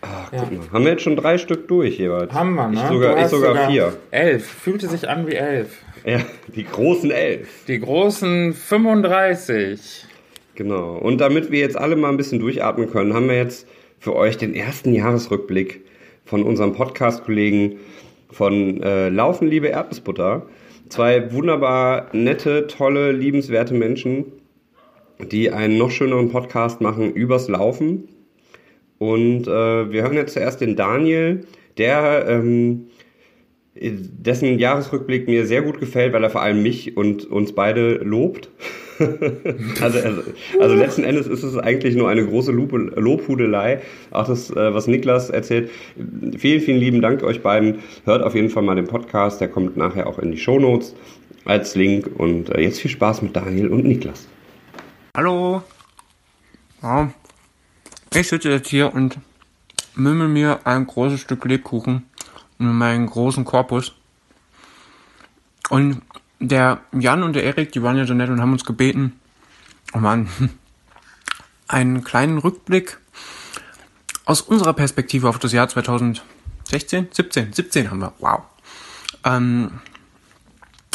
Ach, Ja. guck mal. Haben wir jetzt schon drei Stück durch jeweils? Haben wir, ne? Ich sogar, ich hast sogar, vier. Elf. Fühlte sich an wie elf. Ja, die großen elf. Die großen 35. Genau. Und damit wir jetzt alle mal ein bisschen durchatmen können, haben wir jetzt für euch den ersten Jahresrückblick von unserem Podcast-Kollegen von äh, Laufen, liebe Erdnussbutter. Zwei wunderbar nette, tolle, liebenswerte Menschen, die einen noch schöneren Podcast machen übers Laufen. Und äh, wir hören jetzt zuerst den Daniel, der ähm, dessen Jahresrückblick mir sehr gut gefällt, weil er vor allem mich und uns beide lobt. *laughs* also, also, also letzten Endes ist es eigentlich nur eine große Lobhudelei. Auch das, äh, was Niklas erzählt. Vielen, vielen lieben Dank euch beiden. Hört auf jeden Fall mal den Podcast. Der kommt nachher auch in die Shownotes als Link. Und äh, jetzt viel Spaß mit Daniel und Niklas. Hallo. Ja, ich sitze jetzt hier und mümmel mir ein großes Stück Lebkuchen meinen großen Korpus. Und der Jan und der Erik, die waren ja so nett und haben uns gebeten, einen, *laughs* einen kleinen Rückblick aus unserer Perspektive auf das Jahr 2016, 17, 17 haben wir, wow. Ähm,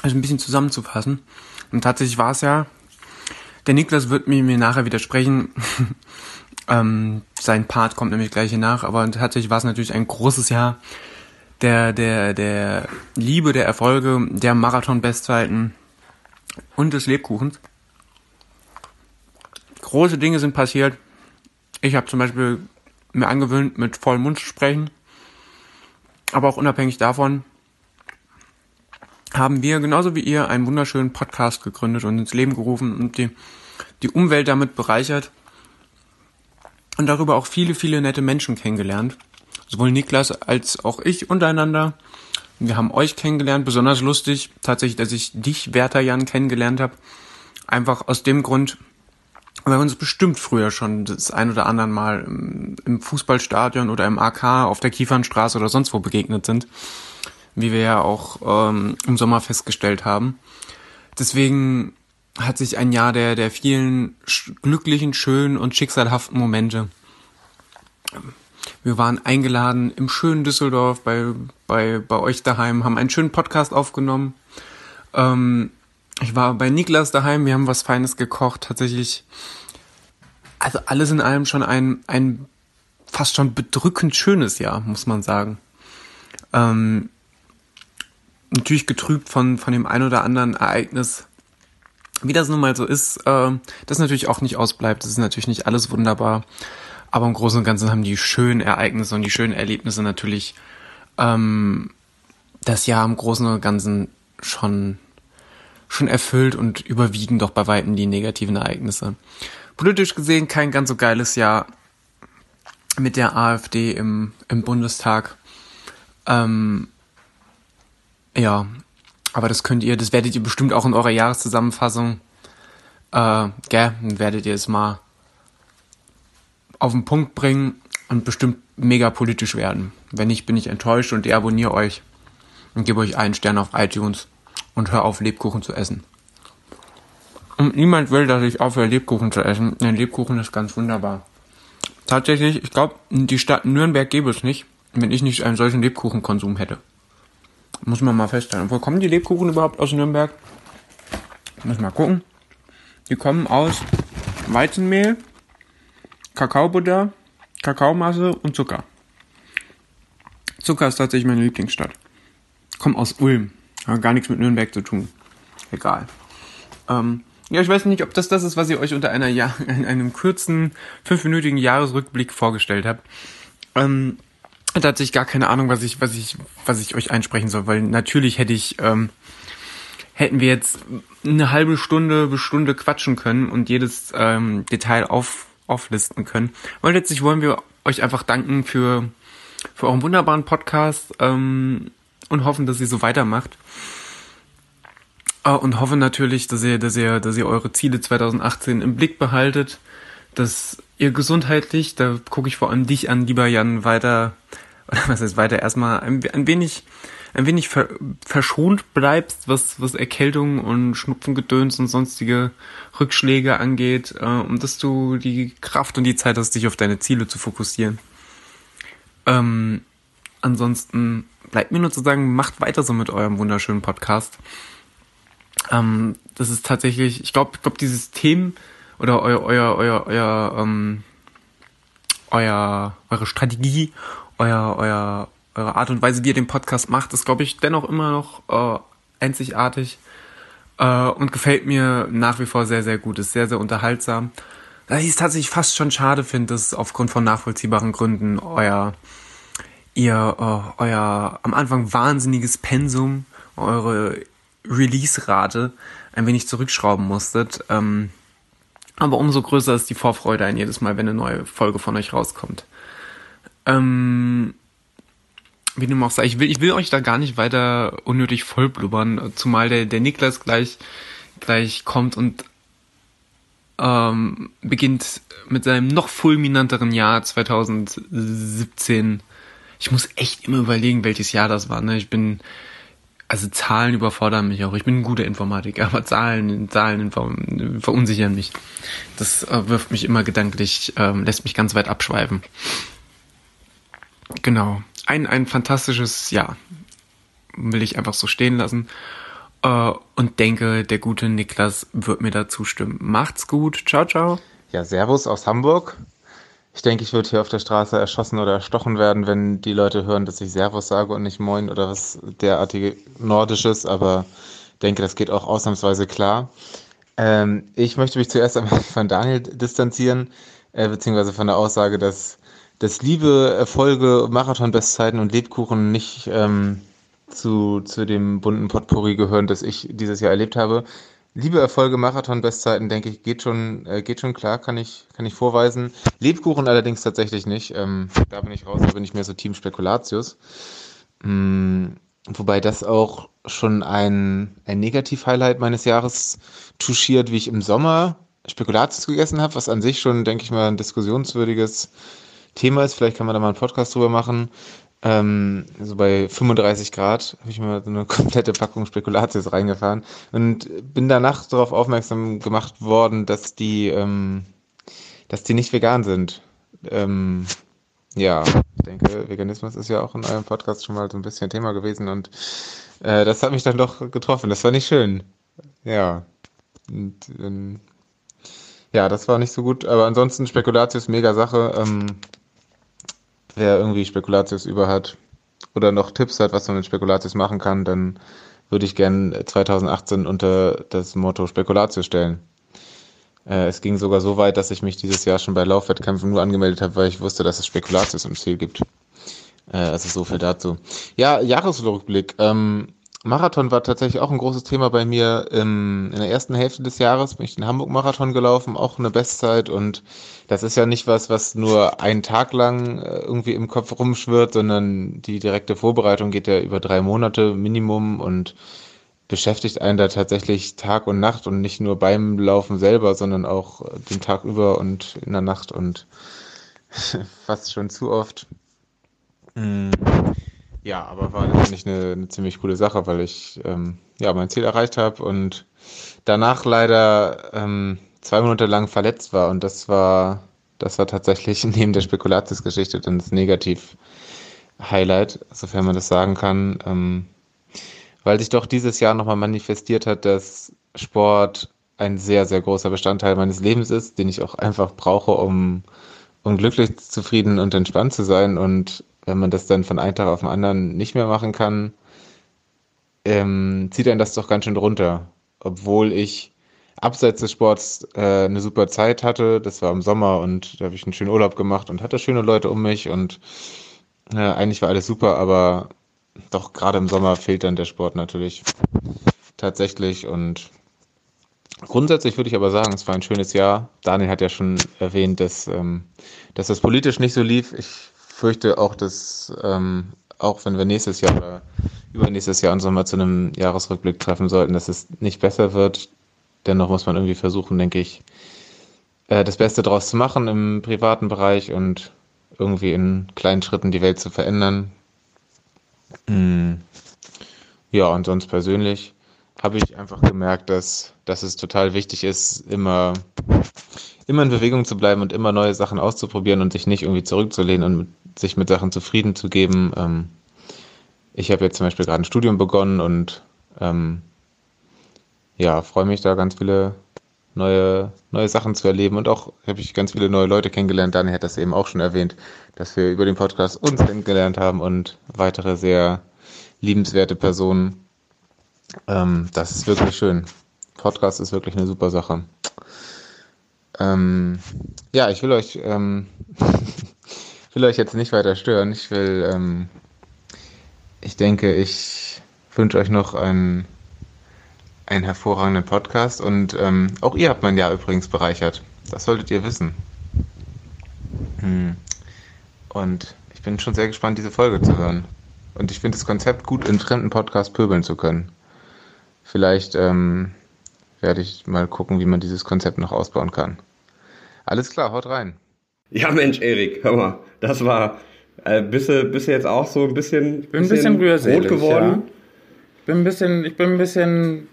also ein bisschen zusammenzufassen. Und tatsächlich war es ja der Niklas wird mir, mir nachher widersprechen. *laughs* ähm, sein Part kommt nämlich gleich hier nach, aber tatsächlich war es natürlich ein großes Jahr der, der, der Liebe, der Erfolge, der Marathon-Bestzeiten und des Lebkuchens. Große Dinge sind passiert. Ich habe zum Beispiel mir angewöhnt, mit vollem Mund zu sprechen. Aber auch unabhängig davon haben wir genauso wie ihr einen wunderschönen Podcast gegründet und ins Leben gerufen und die, die Umwelt damit bereichert und darüber auch viele, viele nette Menschen kennengelernt. Sowohl Niklas als auch ich untereinander. Wir haben euch kennengelernt, besonders lustig tatsächlich, dass ich dich, Werter Jan, kennengelernt habe. Einfach aus dem Grund, weil wir uns bestimmt früher schon das ein oder anderen Mal im, im Fußballstadion oder im AK auf der Kiefernstraße oder sonst wo begegnet sind wie wir ja auch ähm, im Sommer festgestellt haben. Deswegen hat sich ein Jahr der, der vielen glücklichen, schönen und schicksalhaften Momente. Wir waren eingeladen im schönen Düsseldorf bei, bei, bei euch daheim, haben einen schönen Podcast aufgenommen. Ähm, ich war bei Niklas daheim, wir haben was Feines gekocht, tatsächlich. Also alles in allem schon ein, ein fast schon bedrückend schönes Jahr, muss man sagen. Ähm, natürlich getrübt von, von dem ein oder anderen Ereignis. Wie das nun mal so ist, äh, das natürlich auch nicht ausbleibt. Das ist natürlich nicht alles wunderbar. Aber im Großen und Ganzen haben die schönen Ereignisse und die schönen Erlebnisse natürlich ähm, das Jahr im Großen und Ganzen schon, schon erfüllt und überwiegen doch bei Weitem die negativen Ereignisse. Politisch gesehen kein ganz so geiles Jahr mit der AfD im, im Bundestag. Ähm, ja, aber das könnt ihr, das werdet ihr bestimmt auch in eurer Jahreszusammenfassung, äh, gell, werdet ihr es mal auf den Punkt bringen und bestimmt mega politisch werden. Wenn nicht, bin ich enttäuscht und deabonniere euch und gebe euch einen Stern auf iTunes und hör auf, Lebkuchen zu essen. Und niemand will, dass ich aufhöre, Lebkuchen zu essen. Denn Lebkuchen ist ganz wunderbar. Tatsächlich, ich glaube, die Stadt Nürnberg gäbe es nicht, wenn ich nicht einen solchen Lebkuchenkonsum hätte. Muss man mal feststellen. Wo kommen die Lebkuchen überhaupt aus Nürnberg? Muss mal gucken. Die kommen aus Weizenmehl, Kakaobutter, Kakaomasse und Zucker. Zucker ist tatsächlich meine Lieblingsstadt. Kommt aus Ulm. Hat gar nichts mit Nürnberg zu tun. Egal. Ähm, ja, ich weiß nicht, ob das das ist, was ihr euch unter einer *laughs* in einem kurzen, fünfminütigen Jahresrückblick vorgestellt habt. Ähm, da hatte ich gar keine Ahnung, was ich, was ich, was ich euch einsprechen soll, weil natürlich hätte ich, ähm, hätten wir jetzt eine halbe Stunde bis Stunde quatschen können und jedes ähm, Detail auf, auflisten können. Und letztlich wollen wir euch einfach danken für, für euren wunderbaren Podcast ähm, und hoffen, dass ihr so weitermacht. Äh, und hoffen natürlich, dass ihr, dass ihr, dass ihr eure Ziele 2018 im Blick behaltet, dass ihr gesundheitlich, da gucke ich vor allem dich an, lieber Jan, weiter, *laughs* oder was heißt weiter, erstmal ein, ein wenig ein wenig ver verschont bleibst, was, was Erkältung und Schnupfengedöns und sonstige Rückschläge angeht, äh, und dass du die Kraft und die Zeit hast, dich auf deine Ziele zu fokussieren. Ähm, ansonsten bleibt mir nur zu sagen, macht weiter so mit eurem wunderschönen Podcast. Ähm, das ist tatsächlich, ich glaube, ich glaube, dieses Thema oder euer, euer, euer, euer, ähm, euer, eure Strategie, euer, euer, eure Art und Weise, wie ihr den Podcast macht, ist, glaube ich, dennoch immer noch äh, einzigartig äh, und gefällt mir nach wie vor sehr, sehr gut. Ist sehr, sehr unterhaltsam. Da ich es tatsächlich fast schon schade finde, dass aufgrund von nachvollziehbaren Gründen euer ihr äh, euer am Anfang wahnsinniges Pensum, eure Release-Rate ein wenig zurückschrauben musstet. Ähm, aber umso größer ist die Vorfreude ein jedes Mal, wenn eine neue Folge von euch rauskommt. Ähm, wie dem auch sei, ich will, ich will euch da gar nicht weiter unnötig vollblubbern, zumal der, der Niklas gleich, gleich kommt und ähm, beginnt mit seinem noch fulminanteren Jahr 2017. Ich muss echt immer überlegen, welches Jahr das war. Ne? Ich bin, also Zahlen überfordern mich auch. Ich bin ein guter Informatiker, aber Zahlen, Zahlen verunsichern mich. Das äh, wirft mich immer gedanklich, äh, lässt mich ganz weit abschweifen. Genau ein, ein fantastisches Jahr. Will ich einfach so stehen lassen. Äh, und denke, der gute Niklas wird mir da zustimmen. Macht's gut. Ciao, ciao. Ja, Servus aus Hamburg. Ich denke, ich würde hier auf der Straße erschossen oder erstochen werden, wenn die Leute hören, dass ich Servus sage und nicht Moin oder was derartige Nordisches, aber denke, das geht auch ausnahmsweise klar. Ähm, ich möchte mich zuerst einmal *laughs* von Daniel distanzieren, äh, beziehungsweise von der Aussage, dass dass Liebe, Erfolge, Marathon-Bestzeiten und Lebkuchen nicht ähm, zu, zu dem bunten Potpourri gehören, das ich dieses Jahr erlebt habe. Liebe Erfolge, Marathon-Bestzeiten, denke ich, geht schon, äh, geht schon klar, kann ich, kann ich vorweisen. Lebkuchen allerdings tatsächlich nicht. Ähm, da bin ich raus, da bin ich mehr so Team Spekulatius. Mm, wobei das auch schon ein, ein Negativ-Highlight meines Jahres touchiert, wie ich im Sommer Spekulatius gegessen habe, was an sich schon, denke ich mal, ein diskussionswürdiges Thema ist. Vielleicht kann man da mal einen Podcast drüber machen. Ähm, so bei 35 Grad habe ich mir so eine *laughs* komplette Packung Spekulatius reingefahren und bin danach darauf aufmerksam gemacht worden, dass die, ähm, dass die nicht vegan sind. Ähm, ja, ich denke, Veganismus ist ja auch in eurem Podcast schon mal so ein bisschen Thema gewesen und äh, das hat mich dann doch getroffen. Das war nicht schön. Ja. Und, ähm, ja, das war nicht so gut, aber ansonsten Spekulatius mega Sache. Ähm, wer irgendwie Spekulatius über hat oder noch Tipps hat, was man mit Spekulatius machen kann, dann würde ich gerne 2018 unter das Motto Spekulatius stellen. Äh, es ging sogar so weit, dass ich mich dieses Jahr schon bei Laufwettkämpfen nur angemeldet habe, weil ich wusste, dass es Spekulatius im Ziel gibt. Äh, also so viel dazu. Ja, Jahresrückblick. Ähm, Marathon war tatsächlich auch ein großes Thema bei mir. Im, in der ersten Hälfte des Jahres bin ich den Hamburg-Marathon gelaufen, auch eine Bestzeit. Und das ist ja nicht was, was nur einen Tag lang äh, irgendwie im Kopf rumschwirrt, sondern die direkte Vorbereitung geht ja über drei Monate Minimum und beschäftigt einen da tatsächlich Tag und Nacht und nicht nur beim Laufen selber, sondern auch den Tag über und in der Nacht und *laughs* fast schon zu oft. Mm. Ja, aber war natürlich eine, eine ziemlich coole Sache, weil ich ähm, ja mein Ziel erreicht habe und danach leider ähm, zwei Monate lang verletzt war. Und das war das war tatsächlich *laughs* neben der Spekulatius-Geschichte dann das Negativ-Highlight, sofern man das sagen kann, ähm, weil sich doch dieses Jahr nochmal manifestiert hat, dass Sport ein sehr, sehr großer Bestandteil meines Lebens ist, den ich auch einfach brauche, um, um glücklich, zufrieden und entspannt zu sein. Und wenn man das dann von einem Tag auf den anderen nicht mehr machen kann, ähm, zieht einen das doch ganz schön runter. Obwohl ich abseits des Sports äh, eine super Zeit hatte. Das war im Sommer und da habe ich einen schönen Urlaub gemacht und hatte schöne Leute um mich und äh, eigentlich war alles super, aber doch gerade im Sommer fehlt dann der Sport natürlich. tatsächlich. Und grundsätzlich würde ich aber sagen, es war ein schönes Jahr. Daniel hat ja schon erwähnt, dass, ähm, dass das politisch nicht so lief. Ich fürchte auch, dass ähm, auch wenn wir nächstes Jahr oder übernächstes Jahr uns nochmal zu einem Jahresrückblick treffen sollten, dass es nicht besser wird. Dennoch muss man irgendwie versuchen, denke ich, äh, das Beste daraus zu machen im privaten Bereich und irgendwie in kleinen Schritten die Welt zu verändern. Hm. Ja, und sonst persönlich habe ich einfach gemerkt, dass, dass es total wichtig ist, immer, immer in Bewegung zu bleiben und immer neue Sachen auszuprobieren und sich nicht irgendwie zurückzulehnen und sich mit Sachen zufrieden zu geben. Ähm, ich habe jetzt zum Beispiel gerade ein Studium begonnen und ähm, ja, freue mich da ganz viele neue, neue Sachen zu erleben und auch habe ich ganz viele neue Leute kennengelernt. Daniel hat das eben auch schon erwähnt, dass wir über den Podcast uns kennengelernt haben und weitere sehr liebenswerte Personen. Ähm, das ist wirklich schön. Podcast ist wirklich eine super Sache. Ähm, ja, ich will euch, ähm, *laughs* will euch jetzt nicht weiter stören. Ich will, ähm, ich denke, ich wünsche euch noch einen einen hervorragenden Podcast und ähm, auch ihr habt mein Jahr übrigens bereichert. Das solltet ihr wissen. Hm. Und ich bin schon sehr gespannt, diese Folge zu hören. Und ich finde das Konzept gut, in fremden Podcasts pöbeln zu können. Vielleicht ähm, werde ich mal gucken, wie man dieses Konzept noch ausbauen kann. Alles klar, haut rein. Ja, Mensch, Erik, hör mal, das war. Äh, bist, du, bist du jetzt auch so ein bisschen, ich bin ein bisschen, bisschen rot geworden? Ja. Bin ein bisschen, ich bin ein bisschen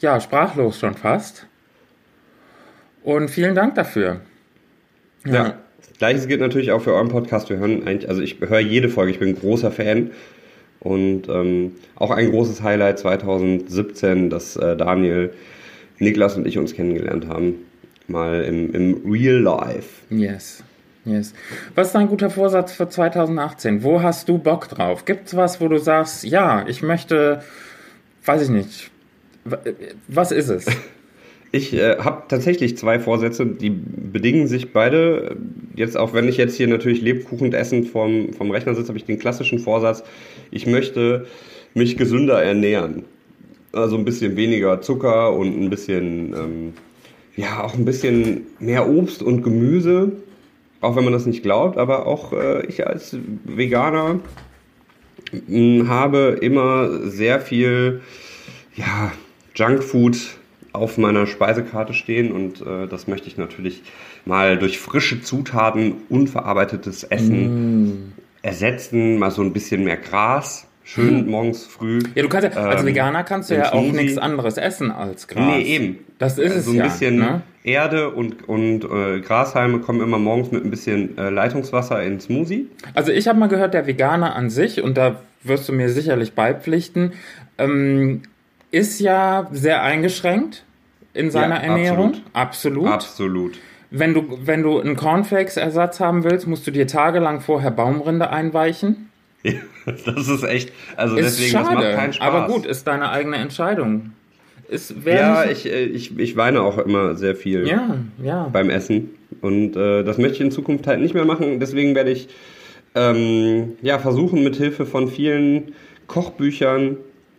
ja, sprachlos schon fast. Und vielen Dank dafür. Ja. ja. Gleiches gilt natürlich auch für euren Podcast. Wir hören eigentlich, also ich höre jede Folge, ich bin ein großer Fan. Und ähm, auch ein großes Highlight 2017, dass äh, Daniel, Niklas und ich uns kennengelernt haben. Mal im, im Real Life. Yes. Yes. Was ist ein guter Vorsatz für 2018? Wo hast du Bock drauf? Gibt es was, wo du sagst, ja, ich möchte, weiß ich nicht, was ist es? *laughs* Ich äh, habe tatsächlich zwei Vorsätze, die bedingen sich beide. Jetzt auch wenn ich jetzt hier natürlich Lebkuchen essen vom, vom Rechner sitze, habe ich den klassischen Vorsatz, ich möchte mich gesünder ernähren. Also ein bisschen weniger Zucker und ein bisschen, ähm, ja, auch ein bisschen mehr Obst und Gemüse. Auch wenn man das nicht glaubt, aber auch äh, ich als Veganer mh, hm, habe immer sehr viel, ja, Junkfood auf meiner Speisekarte stehen und äh, das möchte ich natürlich mal durch frische Zutaten, unverarbeitetes Essen mm. ersetzen, mal so ein bisschen mehr Gras. Schön hm. morgens früh. Ja, du kannst ja, als ähm, Veganer kannst du ja auch nichts anderes essen als Gras. Nee, eben. Das ist es so ein ja, bisschen ne? Erde und, und äh, Grashalme kommen immer morgens mit ein bisschen äh, Leitungswasser in Smoothie. Also ich habe mal gehört, der Veganer an sich, und da wirst du mir sicherlich beipflichten, ähm, ist ja sehr eingeschränkt in seiner ja, Ernährung. Absolut. Absolut. Wenn du, wenn du einen Cornflakes-Ersatz haben willst, musst du dir tagelang vorher Baumrinde einweichen. *laughs* Das ist echt, also ist deswegen, schade, das macht keinen Spaß. Aber gut, ist deine eigene Entscheidung. Ist, ja, ich, äh, ich, ich weine auch immer sehr viel ja, ja. beim Essen. Und äh, das möchte ich in Zukunft halt nicht mehr machen. Deswegen werde ich ähm, ja, versuchen, mit Hilfe von vielen Kochbüchern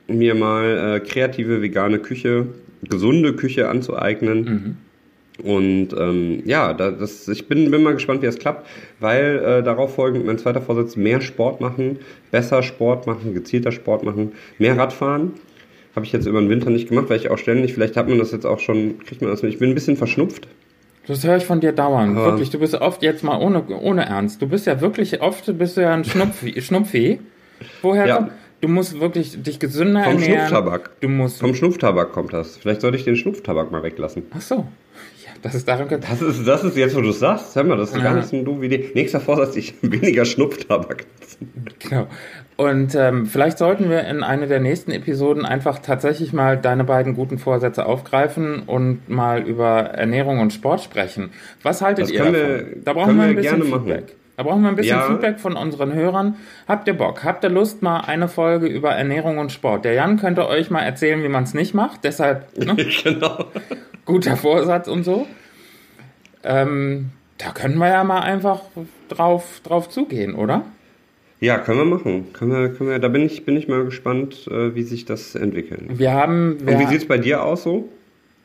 mir mal äh, kreative vegane Küche, gesunde Küche anzueignen. Mhm. Und ähm, ja, das, ich bin, bin mal gespannt, wie das klappt, weil äh, darauf folgend mein zweiter Vorsatz, mehr Sport machen, besser Sport machen, gezielter Sport machen, mehr Radfahren. Habe ich jetzt über den Winter nicht gemacht, weil ich auch ständig, vielleicht hat man das jetzt auch schon, kriegt man das mit, ich bin ein bisschen verschnupft. Das höre ich von dir dauernd. Aber wirklich, du bist oft jetzt mal ohne, ohne Ernst. Du bist ja wirklich oft, bist du ja ein Schnupfi, *laughs* Schnupfi. Woher ja. kommt Du musst wirklich dich gesünder Vom ernähren. Schnupftabak. Du musst Vom Schnupftabak kommt das. Vielleicht sollte ich den Schnupftabak mal weglassen. Ach so. Ja, das ist daran Das ist, das ist jetzt, wo du es sagst. Hör mal, das ist ja. gar nicht so eine doofe Idee. Nächster Vorsatz, ich *laughs* weniger Schnupftabak. Genau. Und ähm, vielleicht sollten wir in einer der nächsten Episoden einfach tatsächlich mal deine beiden guten Vorsätze aufgreifen und mal über Ernährung und Sport sprechen. Was haltet das ihr davon? Wir, da brauchen wir ein bisschen Feedback. Machen. Da brauchen wir ein bisschen ja. Feedback von unseren Hörern. Habt ihr Bock? Habt ihr Lust, mal eine Folge über Ernährung und Sport? Der Jan könnte euch mal erzählen, wie man es nicht macht. Deshalb ne? *laughs* genau. Guter Vorsatz und so. Ähm, da können wir ja mal einfach drauf, drauf zugehen, oder? Ja, können wir machen. Können wir, können wir, da bin ich, bin ich mal gespannt, äh, wie sich das entwickelt. Wir haben. Wir Und wie sieht es bei dir aus so?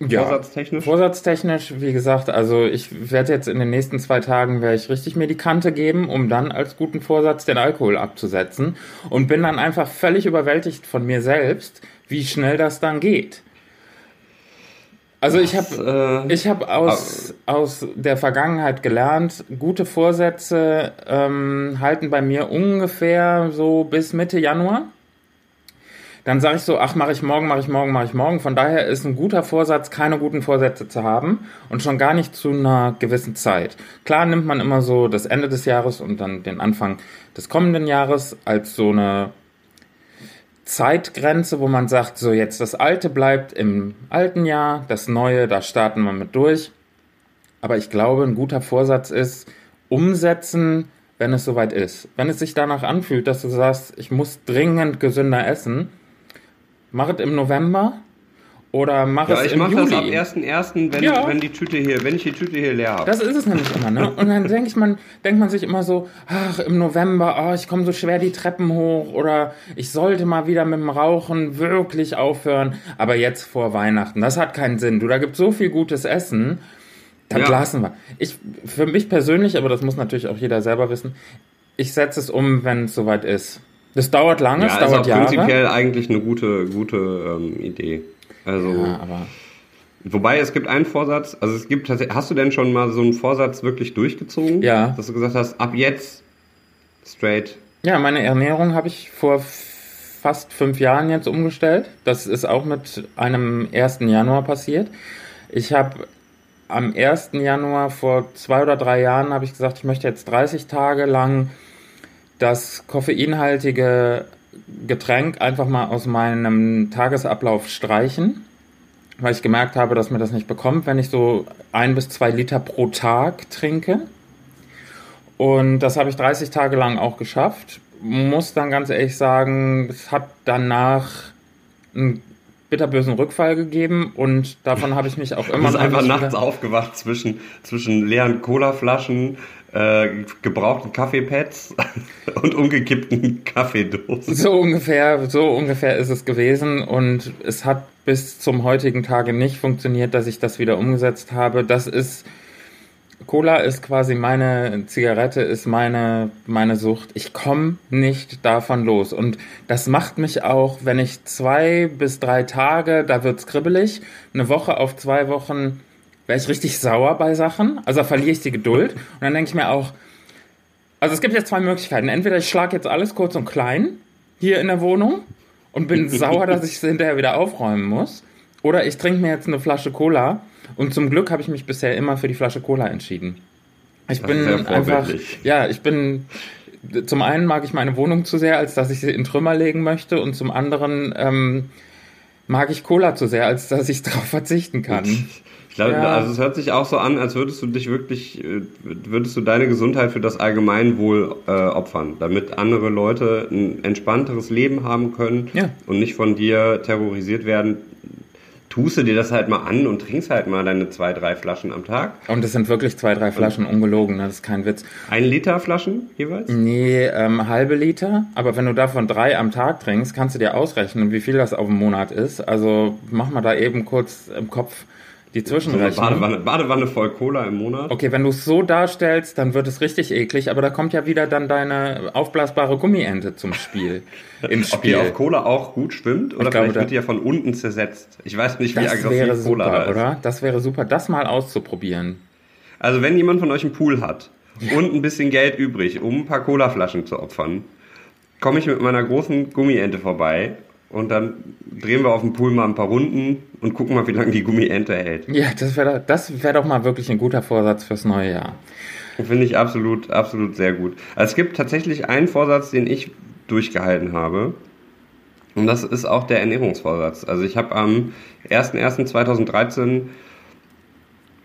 Ja. Vorsatztechnisch? Vorsatztechnisch, wie gesagt, also ich werde jetzt in den nächsten zwei Tagen werde ich richtig mir die Kante geben, um dann als guten Vorsatz den Alkohol abzusetzen und bin dann einfach völlig überwältigt von mir selbst, wie schnell das dann geht. Also ich habe äh, ich habe aus, aus der Vergangenheit gelernt, gute Vorsätze ähm, halten bei mir ungefähr so bis Mitte Januar. Dann sage ich so, ach, mache ich morgen, mache ich morgen, mache ich morgen. Von daher ist ein guter Vorsatz, keine guten Vorsätze zu haben und schon gar nicht zu einer gewissen Zeit. Klar nimmt man immer so das Ende des Jahres und dann den Anfang des kommenden Jahres als so eine Zeitgrenze, wo man sagt, so jetzt das Alte bleibt im alten Jahr, das Neue, da starten wir mit durch. Aber ich glaube, ein guter Vorsatz ist, umsetzen, wenn es soweit ist. Wenn es sich danach anfühlt, dass du sagst, ich muss dringend gesünder essen, mach es im November oder mach ja, es ich im mache Juli. das ab 1.1., wenn, Ja. wenn die Tüte hier, wenn ich die Tüte hier leer habe. Das ist es nämlich immer, ne? *laughs* Und dann denke ich man, denkt man sich immer so, ach, im November, oh, ich komme so schwer die Treppen hoch oder ich sollte mal wieder mit dem Rauchen wirklich aufhören. Aber jetzt vor Weihnachten, das hat keinen Sinn. Du, da gibt so viel gutes Essen. Dann Ja. lassen wir. Ich, für mich persönlich, aber das muss natürlich auch jeder selber wissen, ich setze es um, wenn es soweit ist. Das dauert lange, ja, es dauert Jahre. prinzipiell eigentlich eine gute, gute ähm, Idee. Also, Ja, aber wobei es gibt einen Vorsatz, also es gibt hast du denn schon mal so einen Vorsatz wirklich durchgezogen? Ja. Dass du gesagt hast, ab jetzt straight. Ja, meine Ernährung habe ich vor fast fünf Jahren jetzt umgestellt. Das ist auch mit einem 1. Januar passiert. Ich habe am 1. Januar vor zwei oder drei Jahren habe ich gesagt, ich möchte jetzt 30 Tage lang das koffeinhaltige Getränk einfach mal aus meinem Tagesablauf streichen, weil ich gemerkt habe, dass mir das nicht bekommt, wenn ich so ein bis zwei Liter pro Tag trinke. Und das habe ich 30 Tage lang auch geschafft. Muss dann ganz ehrlich sagen, es hat danach einen bitterbösen Rückfall gegeben und davon habe ich mich auch *laughs* Du immer bist noch einfach nachts wieder- aufgewacht zwischen, zwischen leeren Colaflaschen, äh, gebrauchten Kaffeepads *laughs* und umgekippten Kaffeedosen. So ungefähr, so ungefähr ist es gewesen und es hat bis zum heutigen Tage nicht funktioniert, dass ich das wieder umgesetzt habe. Das ist Cola ist quasi meine Zigarette, ist meine, meine Sucht. Ich komme nicht davon los. Und das macht mich auch, wenn ich zwei bis drei Tage, da wird's kribbelig, eine Woche auf zwei Wochen wäre ich richtig sauer bei Sachen. Also verliere ich die Geduld. Und dann denke ich mir auch, also es gibt jetzt zwei Möglichkeiten. Entweder ich schlage jetzt alles kurz und klein hier in der Wohnung und bin *laughs* sauer, dass ich es hinterher wieder aufräumen muss. Oder ich trinke mir jetzt eine Flasche Cola und zum Glück habe ich mich bisher immer für die Flasche Cola entschieden. Ich bin einfach, ja, ich bin, zum einen mag ich meine Wohnung zu sehr, als dass ich sie in Trümmer legen möchte und zum anderen ähm, mag ich Cola zu sehr, als dass ich darauf verzichten kann. *laughs* Ich glaube, Ja. also es hört sich auch so an, als würdest du dich wirklich, äh, würdest du deine Gesundheit für das Allgemeinwohl äh, opfern, damit andere Leute ein entspannteres Leben haben können Ja. und nicht von dir terrorisiert werden. Tust du dir das halt mal an und trinkst halt mal deine zwei, drei Flaschen am Tag. Und es sind wirklich zwei, drei Flaschen ungelogen, ne? das ist kein Witz. Ein Liter Flaschen jeweils? Nee, ähm, halbe Liter. Aber wenn du davon drei am Tag trinkst, kannst du dir ausrechnen, wie viel das auf dem Monat ist. Also mach mal da eben kurz im Kopf die So Zwischenrechnung. Badewanne, Badewanne voll Cola im Monat. Okay, wenn du es so darstellst, dann wird es richtig eklig, aber da kommt ja wieder dann deine aufblasbare Gummiente zum Spiel. *laughs* Ins Ob die Spiel. auf Cola auch gut schwimmt oder Ich glaube, vielleicht da- wird die ja von unten zersetzt. Ich weiß nicht, wie aggressiv wäre Cola da super, ist. oder? Das wäre super, das mal auszuprobieren. Also wenn jemand von euch einen Pool hat und ein bisschen Geld übrig, um ein paar Colaflaschen zu opfern, komme ich mit meiner großen Gummiente vorbei und dann drehen wir auf dem Pool mal ein paar Runden und gucken mal, wie lange die Gummiente hält. Ja, das wäre das wär doch mal wirklich ein guter Vorsatz fürs neue Jahr. Finde ich absolut, absolut sehr gut. Also es gibt tatsächlich einen Vorsatz, den ich durchgehalten habe. Und das ist auch der Ernährungsvorsatz. Also ich habe am 01.01.2013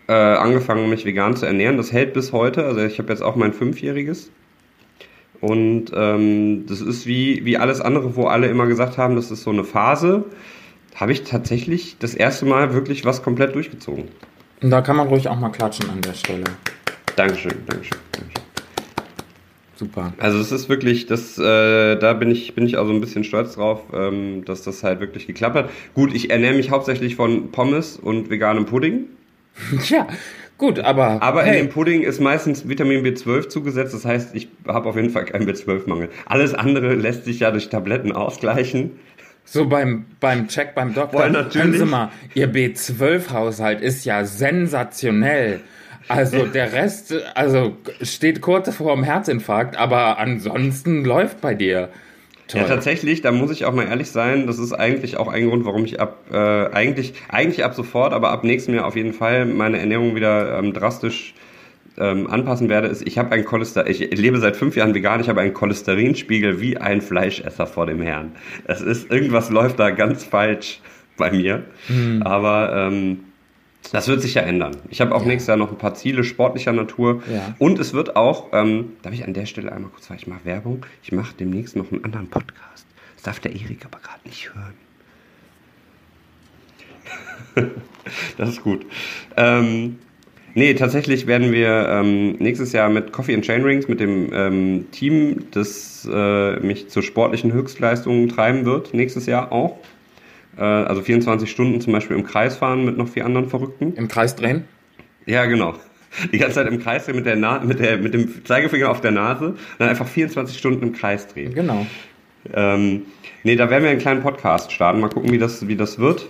äh, angefangen, mich vegan zu ernähren. Das hält bis heute. Also ich habe jetzt auch mein Fünfjähriges. Und ähm, das ist wie, wie alles andere, wo alle immer gesagt haben, das ist so eine Phase. Habe ich tatsächlich das erste Mal wirklich was komplett durchgezogen. Und da kann man ruhig auch mal klatschen an der Stelle. Dankeschön, Dankeschön. Dankeschön. Super. Also es ist wirklich, das, äh, da bin ich, bin ich also ein bisschen stolz drauf, ähm, dass das halt wirklich geklappt hat. Gut, ich ernähre mich hauptsächlich von Pommes und veganem Pudding. *laughs* Ja, gut, aber. Aber hey, in dem Pudding ist meistens Vitamin B12 zugesetzt, das heißt, ich habe auf jeden Fall keinen B12-Mangel. Alles andere lässt sich ja durch Tabletten ausgleichen. So beim, beim Check beim Doktor. Boah, natürlich. Sie mal, Ihr B12-Haushalt ist ja sensationell. Also der Rest, also steht kurz vor dem Herzinfarkt, aber ansonsten läuft bei dir. Toll. Ja, tatsächlich, da muss ich auch mal ehrlich sein, das ist eigentlich auch ein Grund, warum ich ab, äh, eigentlich, eigentlich ab sofort, aber ab nächstem Jahr auf jeden Fall meine Ernährung wieder ähm, drastisch ähm, anpassen werde, ist, ich habe ein Cholesterin, ich lebe seit fünf Jahren vegan, ich habe einen Cholesterinspiegel wie ein Fleischesser vor dem Herrn. Es ist, irgendwas läuft da ganz falsch bei mir, Hm. aber ähm, das wird sich ja ändern. Ich habe auch nächstes Jahr noch ein paar Ziele sportlicher Natur. Ja. Und es wird auch, ähm, darf ich an der Stelle einmal kurz sagen, ich mache Werbung. Ich mache demnächst noch einen anderen Podcast. Das darf der Erik aber gerade nicht hören. *laughs* das ist gut. Ähm, nee, tatsächlich werden wir ähm, nächstes Jahr mit Coffee and Chain Rings, mit dem ähm, Team, das äh, mich zu sportlichen Höchstleistungen treiben wird, nächstes Jahr auch. Äh, also 24 Stunden zum Beispiel im Kreis fahren mit noch vier anderen Verrückten. Im Kreis drehen? Ja, genau. Die ganze Zeit im Kreis drehen mit, der Na mit, der, mit dem Zeigefinger auf der Nase, dann einfach 24 Stunden im Kreis drehen. Genau. Ähm, nee, da werden wir einen kleinen Podcast starten. Mal gucken, wie das, wie das wird.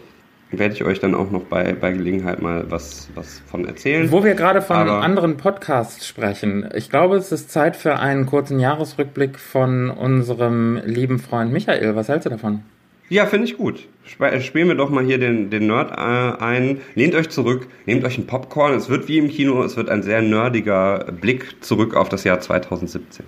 Werde ich euch dann auch noch bei, bei Gelegenheit mal was, was von erzählen. Wo wir gerade von Aber- anderen Podcasts sprechen. Ich glaube, es ist Zeit für einen kurzen Jahresrückblick von unserem lieben Freund Michael. Was hältst du davon? Ja, finde ich gut. Sp spielen wir doch mal hier den, den Nerd äh, ein. Lehnt euch zurück, nehmt euch ein Popcorn. Es wird wie im Kino, es wird ein sehr nerdiger Blick zurück auf das Jahr 2017.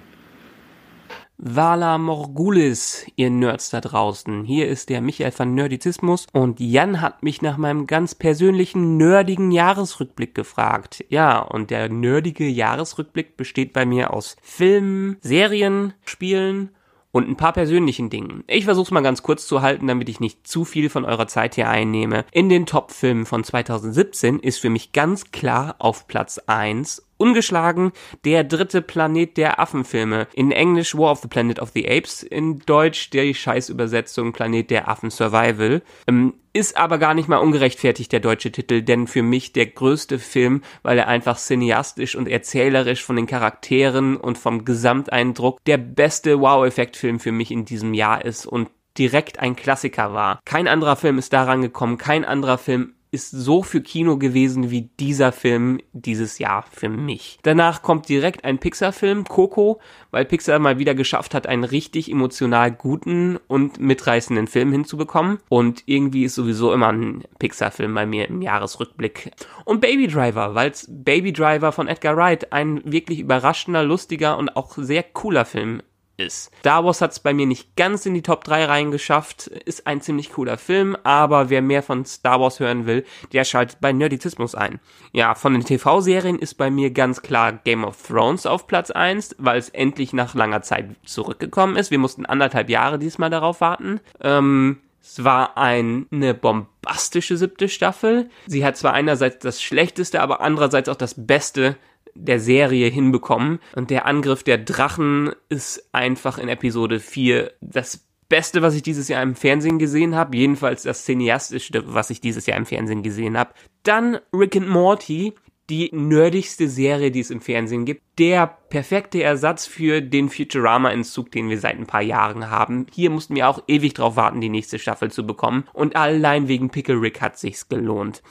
Vala Morgulis, ihr Nerds da draußen. Hier ist der Michael von Nerdizismus und Jan hat mich nach meinem ganz persönlichen nerdigen Jahresrückblick gefragt. Ja, und der nerdige Jahresrückblick besteht bei mir aus Filmen, Serien, Spielen und ein paar persönlichen Dingen. Ich versuch's mal ganz kurz zu halten, damit ich nicht zu viel von eurer Zeit hier einnehme. In den Top-Filmen von 2017 ist für mich ganz klar auf Platz 1 ungeschlagen der dritte Planet der Affenfilme. In Englisch War of the Planet of the Apes, in Deutsch die Scheißübersetzung Planet der Affen Survival. Ähm, ist aber gar nicht mal ungerechtfertigt der deutsche Titel, denn für mich der größte Film, weil er einfach cineastisch und erzählerisch von den Charakteren und vom Gesamteindruck der beste Wow-Effekt-Film für mich in diesem Jahr ist und direkt ein Klassiker war. Kein anderer Film ist daran gekommen, kein anderer Film ist so für Kino gewesen wie dieser Film dieses Jahr für mich. Danach kommt direkt ein Pixar-Film, Coco, weil Pixar mal wieder geschafft hat, einen richtig emotional guten und mitreißenden Film hinzubekommen. Und irgendwie ist sowieso immer ein Pixar-Film bei mir im Jahresrückblick. Und Baby Driver, weil Baby Driver von Edgar Wright ein wirklich überraschender, lustiger und auch sehr cooler Film ist. Star Wars hat es bei mir nicht ganz in die Top 3 reingeschafft, ist ein ziemlich cooler Film, aber wer mehr von Star Wars hören will, der schaltet bei Nerdizismus ein. Ja, von den TV-Serien ist bei mir ganz klar Game of Thrones auf Platz 1, weil es endlich nach langer Zeit zurückgekommen ist. Wir mussten anderthalb Jahre diesmal darauf warten. Ähm, es war ein, eine bombastische siebte Staffel. Sie hat zwar einerseits das Schlechteste, aber andererseits auch das Beste der Serie hinbekommen. Und der Angriff der Drachen ist einfach in Episode 4 das Beste, was ich dieses Jahr im Fernsehen gesehen habe. Jedenfalls das cineastischste, was ich dieses Jahr im Fernsehen gesehen habe. Dann Rick and Morty, die nerdigste Serie, die es im Fernsehen gibt. Der perfekte Ersatz für den Futurama-Entzug, den wir seit ein paar Jahren haben. Hier mussten wir auch ewig drauf warten, die nächste Staffel zu bekommen. Und allein wegen Pickle Rick hat sich's gelohnt.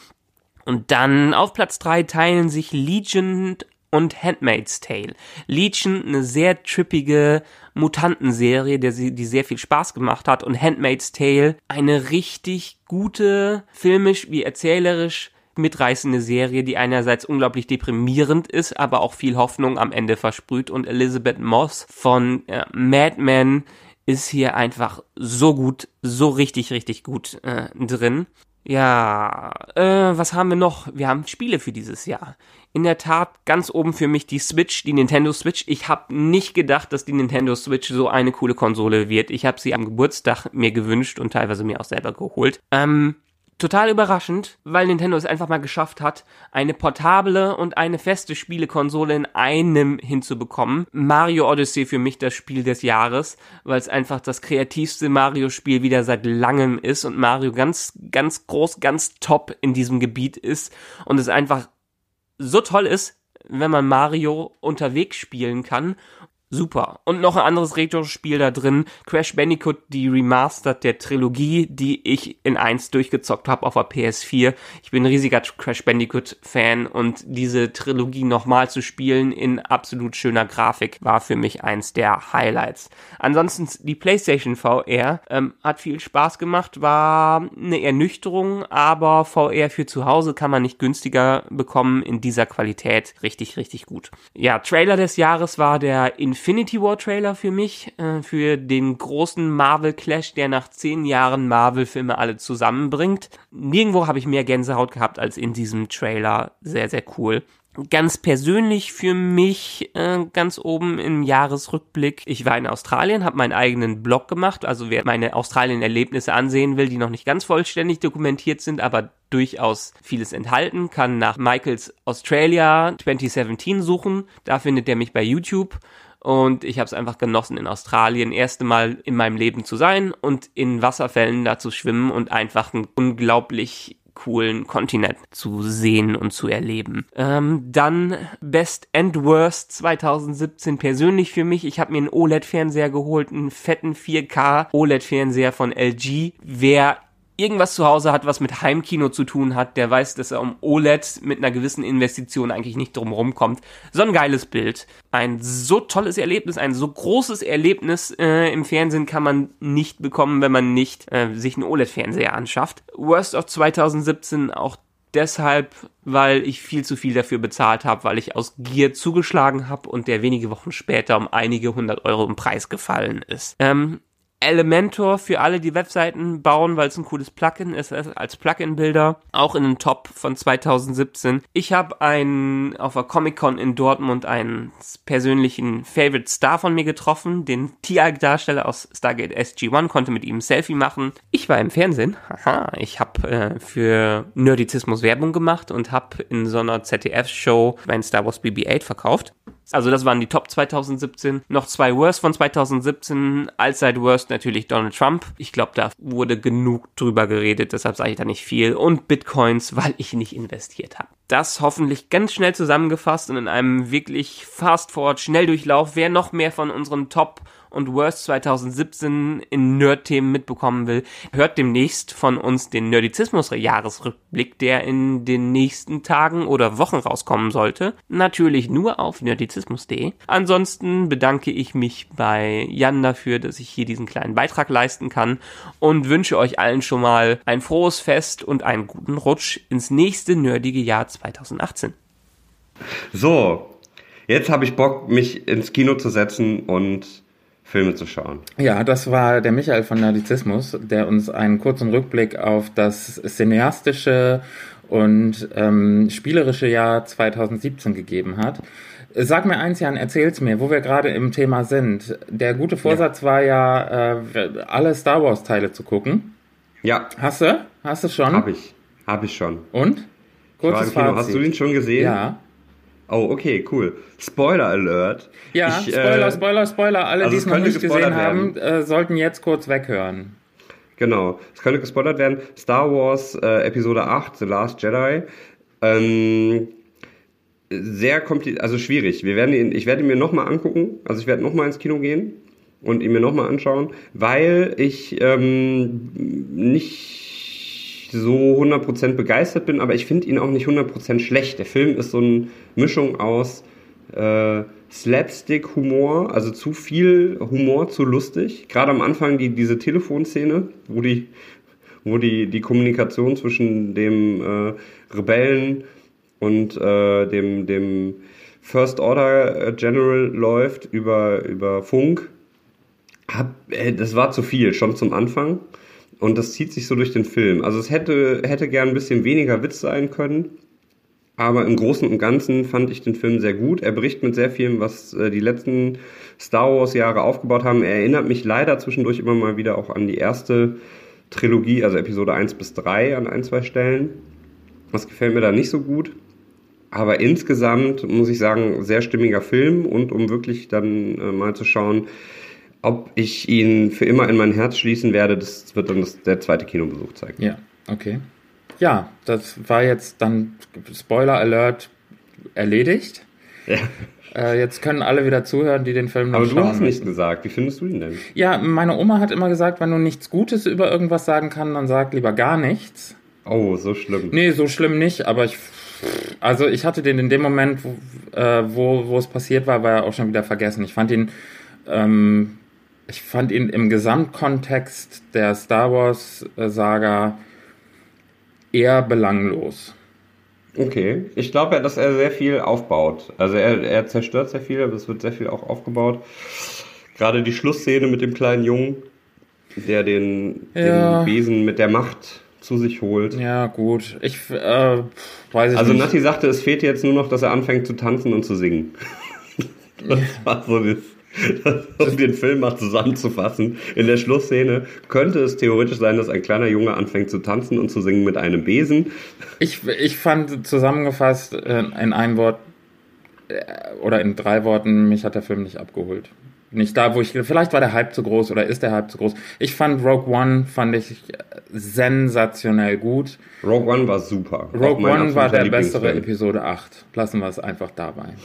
Und dann auf Platz 3 teilen sich Legion und Handmaid's Tale. Legion, eine sehr trippige Mutantenserie, der sie, die sehr viel Spaß gemacht hat. Und Handmaid's Tale, eine richtig gute, filmisch wie erzählerisch mitreißende Serie, die einerseits unglaublich deprimierend ist, aber auch viel Hoffnung am Ende versprüht. Und Elizabeth Moss von äh, Mad Men ist hier einfach so gut, so richtig, richtig gut äh, drin. Ja, äh, was haben wir noch? Wir haben Spiele für dieses Jahr. In der Tat ganz oben für mich die Switch, die Nintendo Switch. Ich habe nicht gedacht, dass die Nintendo Switch so eine coole Konsole wird. Ich habe sie am Geburtstag mir gewünscht und teilweise mir auch selber geholt. Ähm, total überraschend, weil Nintendo es einfach mal geschafft hat, eine portable und eine feste Spielekonsole in einem hinzubekommen. Mario Odyssey für mich das Spiel des Jahres, weil es einfach das kreativste Mario-Spiel wieder seit langem ist und Mario ganz, ganz groß, ganz top in diesem Gebiet ist und es einfach so toll ist, wenn man Mario unterwegs spielen kann super. Und noch ein anderes Retro-Spiel da drin, Crash Bandicoot, die Remastered der Trilogie, die ich in eins durchgezockt habe auf der PS4. Ich bin ein riesiger Crash Bandicoot-Fan und diese Trilogie nochmal zu spielen in absolut schöner Grafik war für mich eins der Highlights. Ansonsten die PlayStation VR ähm, hat viel Spaß gemacht, war eine Ernüchterung, aber VR für zu Hause kann man nicht günstiger bekommen in dieser Qualität. Richtig, richtig gut. Ja, Trailer des Jahres war der Infinity Infinity War Trailer für mich, äh, für den großen Marvel Clash, der nach zehn Jahren Marvel Filme alle zusammenbringt. Nirgendwo habe ich mehr Gänsehaut gehabt als in diesem Trailer. Sehr, sehr cool. Ganz persönlich für mich äh, ganz oben im Jahresrückblick. Ich war in Australien, habe meinen eigenen Blog gemacht. Also wer meine Australien-Erlebnisse ansehen will, die noch nicht ganz vollständig dokumentiert sind, aber durchaus vieles enthalten, kann nach Michaels Australia 2017 suchen. Da findet er mich bei YouTube und ich habe es einfach genossen, in Australien erste Mal in meinem Leben zu sein und in Wasserfällen da zu schwimmen und einfach einen unglaublich coolen Kontinent zu sehen und zu erleben. Ähm, dann Best and Worst 2017 persönlich für mich. Ich habe mir einen OLED-Fernseher geholt, einen fetten 4K OLED-Fernseher von LG. Wer irgendwas zu Hause hat, was mit Heimkino zu tun hat, der weiß, dass er um OLED mit einer gewissen Investition eigentlich nicht drum rumkommt. So ein geiles Bild. Ein so tolles Erlebnis, ein so großes Erlebnis äh, im Fernsehen kann man nicht bekommen, wenn man nicht äh, sich einen OLED-Fernseher anschafft. Worst of 2017 auch deshalb, weil ich viel zu viel dafür bezahlt habe, weil ich aus Gier zugeschlagen habe und der wenige Wochen später um einige hundert Euro im Preis gefallen ist. Ähm, Elementor für alle, die Webseiten bauen, weil es ein cooles Plugin ist, als Plugin-Builder. Auch in den Top von 2017. Ich habe einen auf der Comic-Con in Dortmund einen persönlichen Favorite Star von mir getroffen, den TI-Darsteller aus Stargate SG-1, konnte mit ihm ein Selfie machen. Ich war im Fernsehen. Haha, ich habe äh, für Nerdizismus Werbung gemacht und habe in so einer ZDF-Show mein Star Wars BB-8 verkauft. Also das waren die Top 2017. Noch zwei Worst von 2017. Allzeit Worst natürlich Donald Trump. Ich glaube, da wurde genug drüber geredet, deshalb sage ich da nicht viel. Und Bitcoins, *laughs* weil ich nicht investiert habe. Das hoffentlich ganz schnell zusammengefasst und in einem wirklich Fast-Forward, Schnelldurchlauf. Wer noch mehr von unseren Top und Worst 2017 in Nerd-Themen mitbekommen will, hört demnächst von uns den Nerdizismus-Jahresrückblick, der in den nächsten Tagen oder Wochen rauskommen sollte. Natürlich nur auf nerdizismus.de. Ansonsten bedanke ich mich bei Jan dafür, dass ich hier diesen kleinen Beitrag leisten kann und wünsche euch allen schon mal ein frohes Fest und einen guten Rutsch ins nächste nerdige Jahr 2018. So, jetzt habe ich Bock, mich ins Kino zu setzen und Filme zu schauen. Ja, das war der Michael von Nerdizismus, der uns einen kurzen Rückblick auf das cineastische und ähm, spielerische Jahr 2017 gegeben hat. Sag mir eins, Jan, erzähl's mir, wo wir gerade im Thema sind. Der gute Vorsatz ja. war ja, äh, alle Star Wars Teile zu gucken. Ja. Hast du? Hast du schon? Hab ich. Hab ich schon. Und? Kurzes Fazit. Hast du ihn schon gesehen? Ja. Oh, okay, cool. Spoiler Alert. Ja, ich, Spoiler, äh, Spoiler, Spoiler. Alle, also die es noch nicht gesehen haben, äh, sollten jetzt kurz weghören. Genau, es könnte gespoilert werden. Star Wars äh, Episode 8, The Last Jedi. Ähm, sehr kompliziert, also schwierig. Wir werden ihn, ich werde ihn mir nochmal angucken. Also ich werde nochmal ins Kino gehen und ihn mir nochmal anschauen, weil ich ähm, nicht so 100% begeistert bin, aber ich finde ihn auch nicht 100% schlecht. Der Film ist so eine Mischung aus äh, Slapstick-Humor, also zu viel Humor, zu lustig. Gerade am Anfang die, diese Telefonszene, wo die, wo die, die Kommunikation zwischen dem äh, Rebellen und äh, dem, dem First Order General läuft über, über Funk. Hab, äh, das war zu viel, schon zum Anfang. Und das zieht sich so durch den Film. Also es hätte, hätte gern ein bisschen weniger Witz sein können. Aber im Großen und Ganzen fand ich den Film sehr gut. Er bricht mit sehr vielem, was äh, die letzten Star Wars Jahre aufgebaut haben. Er erinnert mich leider zwischendurch immer mal wieder auch an die erste Trilogie, also Episode 1 bis 3 an ein, zwei Stellen. Das gefällt mir da nicht so gut. Aber insgesamt muss ich sagen, sehr stimmiger Film und um wirklich dann äh, mal zu schauen, ob ich ihn für immer in mein Herz schließen werde, das wird dann das, der zweite Kinobesuch zeigen. Ja, okay. Ja, das war jetzt dann Spoiler Alert erledigt. Ja. Äh, jetzt können alle wieder zuhören, die den Film noch Aber schauen. du hast nichts gesagt. Wie findest du ihn denn? Ja, meine Oma hat immer gesagt, wenn du nichts Gutes über irgendwas sagen kannst, dann sag lieber gar nichts. Oh, so schlimm. Nee, so schlimm nicht, aber ich. Also ich hatte den in dem Moment, wo, äh, wo, wo es passiert war, war er auch schon wieder vergessen. Ich fand ihn, ähm, ich fand ihn im Gesamtkontext der Star Wars äh, Saga eher belanglos. Okay. Ich glaube ja, dass er sehr viel aufbaut. Also er, er zerstört sehr viel, aber es wird sehr viel auch aufgebaut. Gerade die Schlussszene mit dem kleinen Jungen, der den, Ja. den Besen mit der Macht zu sich holt. Ja, gut. Ich äh, weiß ich Also nicht. Nati sagte, es fehlt jetzt nur noch, dass er anfängt zu tanzen und zu singen. *laughs* Das war so das *laughs* um den Film mal zusammenzufassen. In der Schlussszene könnte es theoretisch sein, dass ein kleiner Junge anfängt zu tanzen und zu singen mit einem Besen. Ich, ich fand zusammengefasst äh, in einem Wort äh, oder in drei Worten, mich hat der Film nicht abgeholt. Nicht da, wo ich, vielleicht war der Hype zu groß oder ist der Hype zu groß. Ich fand Rogue One, fand ich sensationell gut. Rogue One war super. Rogue One war der bessere. Episode 8. Lassen wir es einfach dabei.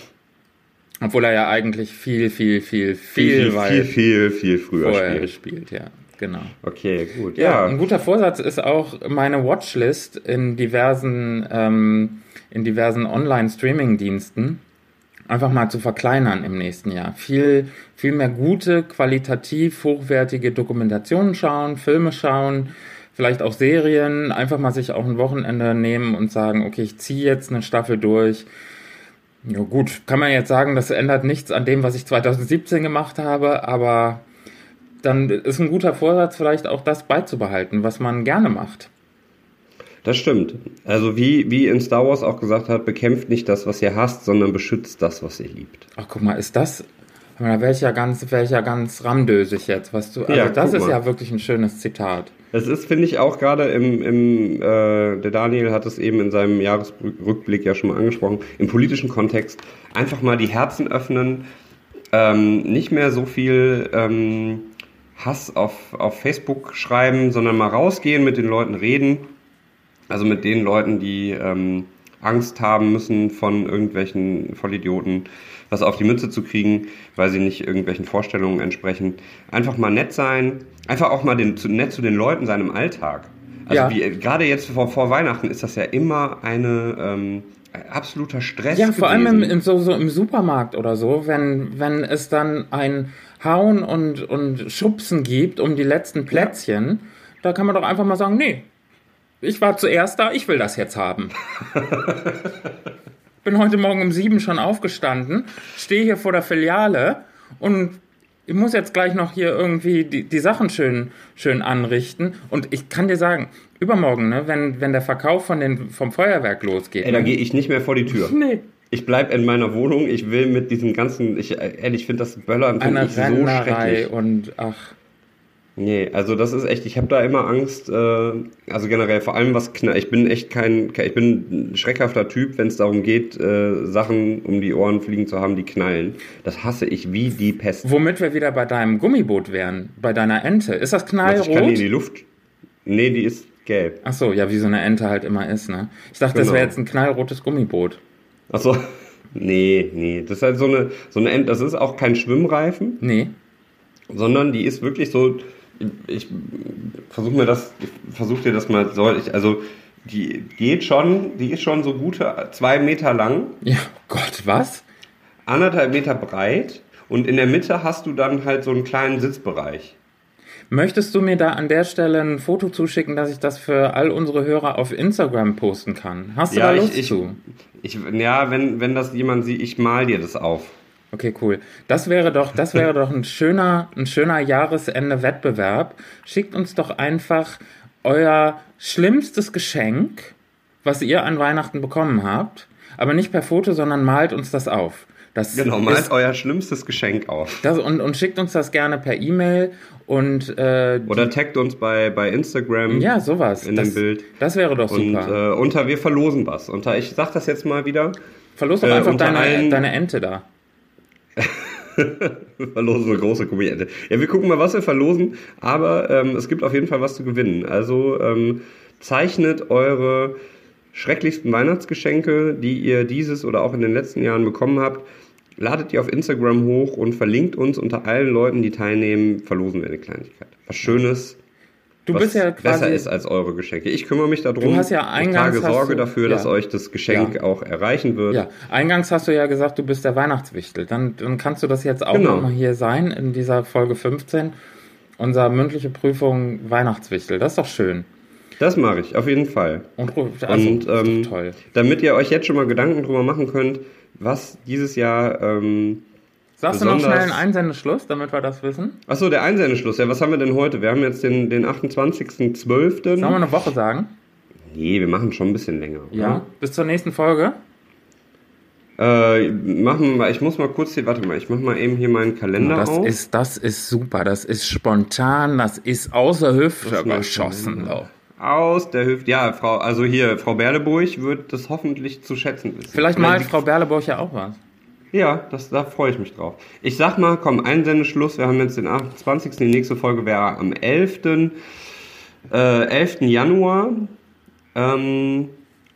Obwohl er ja eigentlich viel, viel, viel, viel, Viel, viel, viel, viel, viel früher vorher spielt. spielt, ja. Genau. Okay, gut. Ja, Ja, ein guter Vorsatz ist auch meine Watchlist in diversen, ähm, in diversen Online-Streaming-Diensten einfach mal zu verkleinern im nächsten Jahr. Viel, viel mehr gute, qualitativ hochwertige Dokumentationen schauen, Filme schauen, vielleicht auch Serien, einfach mal sich auch ein Wochenende nehmen und sagen, okay, ich ziehe jetzt eine Staffel durch. Ja gut, kann man jetzt sagen, das ändert nichts an dem, was ich 2017 gemacht habe, aber dann ist ein guter Vorsatz vielleicht auch das beizubehalten, was man gerne macht. das stimmt. Also wie, wie in Star Wars auch gesagt hat, bekämpft nicht das, was ihr hasst, sondern beschützt das, was ihr liebt. Ach, guck mal, ist das, da wäre ich ja ganz, wäre ich ja ganz ramdösig jetzt, was du, also Ja, das ist mal. ja wirklich ein schönes Zitat. Es ist, finde ich, auch gerade im, im äh, der Daniel hat es eben in seinem Jahresrückblick ja schon mal angesprochen, im politischen Kontext einfach mal die Herzen öffnen, ähm, nicht mehr so viel ähm, Hass auf, auf Facebook schreiben, sondern mal rausgehen, mit den Leuten reden. Also mit den Leuten, die ähm, Angst haben müssen, von irgendwelchen Vollidioten was auf die Mütze zu kriegen, weil sie nicht irgendwelchen Vorstellungen entsprechen. Einfach mal nett sein, einfach auch mal den, zu, nett zu den Leuten sein im Alltag. Also Ja. wie, gerade jetzt vor, vor Weihnachten ist das ja immer eine ähm, absoluter Stress. Ja, vor allem im, gewesen. im, so, so im Supermarkt oder so, wenn, wenn es dann ein Hauen und, und Schubsen gibt um die letzten Plätzchen, da kann man doch einfach mal sagen, nee, ich war zuerst da, ich will das jetzt haben. *laughs* Bin heute Morgen um sieben schon aufgestanden, stehe hier vor der Filiale und ich muss jetzt gleich noch hier irgendwie die, die Sachen schön, schön anrichten. Und ich kann dir sagen, übermorgen, ne, wenn, wenn der Verkauf von den, vom Feuerwerk losgeht. Ey, da ne, gehe ich nicht mehr vor die Tür. *laughs* Nee. Ich bleib in meiner Wohnung. Ich will mit diesem ganzen, ich äh, ehrlich finde das eine ich so schrecklich. und ach, Nee, also das ist echt, ich habe da immer Angst, äh, also generell vor allem was knall, ich bin echt kein, ich bin ein schreckhafter Typ, wenn es darum geht, äh, Sachen um die Ohren fliegen zu haben, die knallen. Das hasse ich wie die Pest. womit wir wieder bei deinem Gummiboot wären, bei deiner Ente. Ist das Was, ich kann die in knallrot? die Luft. Nee, die ist gelb. Ach so, ja, wie so eine Ente halt immer ist, ne? Ich dachte, das Genau. wäre jetzt ein knallrotes Gummiboot. Achso. *laughs* Nee, nee, das ist halt so eine, so eine Ent, das ist auch kein Schwimmreifen, Nee. sondern die ist wirklich so, ich versuche mir das, versuche dir das mal, soll ich, also die geht schon, die ist schon so gute zwei Meter lang, Ja, Gott, was? anderthalb Meter breit und in der Mitte hast du dann halt so einen kleinen Sitzbereich. Möchtest du mir da an der Stelle ein Foto zuschicken, dass ich das für all unsere Hörer auf Instagram posten kann? Hast du da Lust ich, ich, zu? ich, ja, wenn, wenn das jemand sieht, ich mal dir das auf. Okay, cool. Das wäre doch, das wäre doch ein schöner, ein schöner Jahresende-Wettbewerb. Schickt uns doch einfach euer schlimmstes Geschenk, was ihr an Weihnachten bekommen habt, aber nicht per Foto, sondern malt uns das auf. Das Genau, malt ist, euer schlimmstes Geschenk auf. das, und, und schickt uns das gerne per E-Mail und äh, Oder taggt uns bei, bei Instagram. ja, sowas. in das, dem Bild. Das wäre doch Und super. äh, unter wir verlosen was. Unter ich sag das jetzt mal wieder. Verlos doch äh, einfach deine, allen- deine Ente da. *laughs* Verlosen eine große Komödie. Ja, wir gucken mal, was wir verlosen, aber ähm, es gibt auf jeden Fall was zu gewinnen. Also ähm, zeichnet eure schrecklichsten Weihnachtsgeschenke, die ihr dieses oder auch in den letzten Jahren bekommen habt, ladet die auf Instagram hoch und verlinkt uns unter allen Leuten, die teilnehmen, verlosen wir eine Kleinigkeit. Was Schönes, Du was bist ja besser quasi. ist als eure Geschenke. Ich kümmere mich darum. Du hast ja ich eingangs trage hast Sorge du- dafür, dass ja. euch das Geschenk Ja. auch erreichen wird. Ja, eingangs hast du ja gesagt, du bist der Weihnachtswichtel. Dann, dann kannst du das jetzt auch Genau. nochmal hier sein in dieser Folge 15. Unser mündliche Prüfung Weihnachtswichtel. Das ist doch schön. Das mache ich, auf jeden Fall. Und, also, Und ähm, toll. damit ihr euch jetzt schon mal Gedanken drüber machen könnt, was dieses Jahr. Ähm, Sagst du noch schnell einen Einsendeschluss, damit wir das wissen? achso, der Einsendeschluss. Ja, was haben wir denn heute? Wir haben jetzt den, den 28.12. Sollen wir eine Woche sagen? Nee, wir machen schon ein bisschen länger. Ja. Bis zur nächsten Folge. Oder? Äh, machen wir ich muss mal kurz hier, warte mal, ich mach mal eben hier meinen Kalender Das auf. ist, das ist super. Das ist spontan. Das ist außer Hüfte geschossen. Aus der Hüfte. Ja, Frau, also hier, Frau Berleburg wird das hoffentlich zu schätzen wissen. Vielleicht Oder malt Frau Berleburg ja auch was. Ja, das, da freue ich mich drauf. Ich sag mal, komm, Einsendeschluss. Wir haben jetzt den 28. Die nächste Folge wäre am 11. Äh, 11. Januar. Ähm,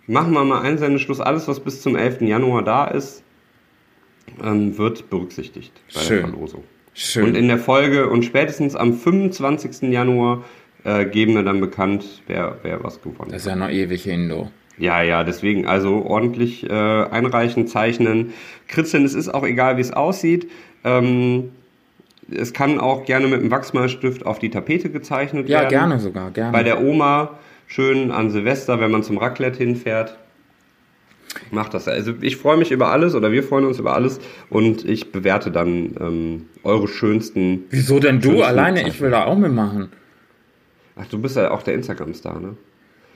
machen wir mal Einsendeschluss. Alles, was bis zum 11. Januar da ist, ähm, wird berücksichtigt bei Schön. der Verlosung. Schön. Und in der Folge und spätestens am 25. Januar äh, geben wir dann bekannt, wer, wer was gewonnen hat. das ist ja noch ewig hin, du. Ja, ja, deswegen also ordentlich äh, einreichen, zeichnen, kritzeln. Es ist auch egal, wie es aussieht. Ähm, es kann auch gerne mit einem Wachsmalstift auf die Tapete gezeichnet Ja, werden. gerne sogar, gerne. Bei der Oma schön an Silvester, wenn man zum Raclette hinfährt. Macht das. Also ich freue mich über alles oder wir freuen uns über alles und ich bewerte dann ähm, eure schönsten. Wieso denn du schönsten alleine? Ich Zeichnungen. will da auch mitmachen. Ach, du bist ja auch der Instagram-Star, ne?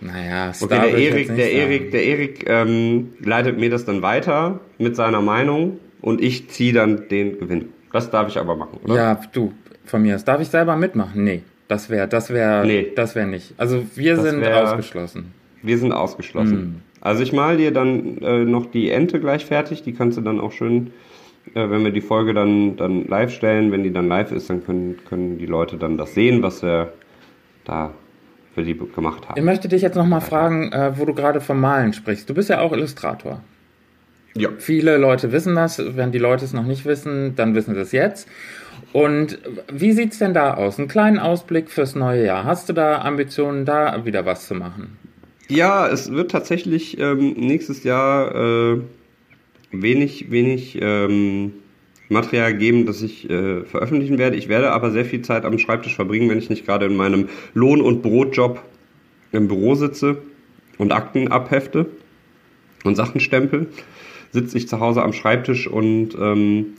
Naja, Star Okay, der Erik, der sagen. Erik, der Erik ähm, leitet mir das dann weiter mit seiner Meinung und ich ziehe dann den Gewinn. Das darf ich aber machen, oder? Ja, du, von mir aus. Darf ich selber mitmachen? Nee. Das wäre, das wäre, Nee. das wäre nicht. Also wir Das sind wär- ausgeschlossen. Wir sind ausgeschlossen. Hm. Also ich mal dir dann äh, noch die Ente gleich fertig. Die kannst du dann auch schön, äh, wenn wir die Folge dann, dann live stellen, wenn die dann live ist, dann können, können die Leute dann das sehen, was wir da für die gemacht Ich haben. möchte dich jetzt nochmal fragen, äh, wo du gerade vom Malen sprichst. Du bist ja auch Illustrator. Ja. Viele Leute wissen das. Wenn die Leute es noch nicht wissen, dann wissen sie es jetzt. Und wie sieht's denn da aus? Einen kleinen Ausblick fürs neue Jahr. Hast du da Ambitionen, da wieder was zu machen? Ja, es wird tatsächlich ähm, nächstes Jahr äh, wenig, wenig ähm, Material geben, das ich äh, veröffentlichen werde. Ich werde aber sehr viel Zeit am Schreibtisch verbringen, wenn ich nicht gerade in meinem Lohn- und Brotjob im Büro sitze und Akten abhefte und Sachen stempel, sitze ich zu Hause am Schreibtisch und ähm,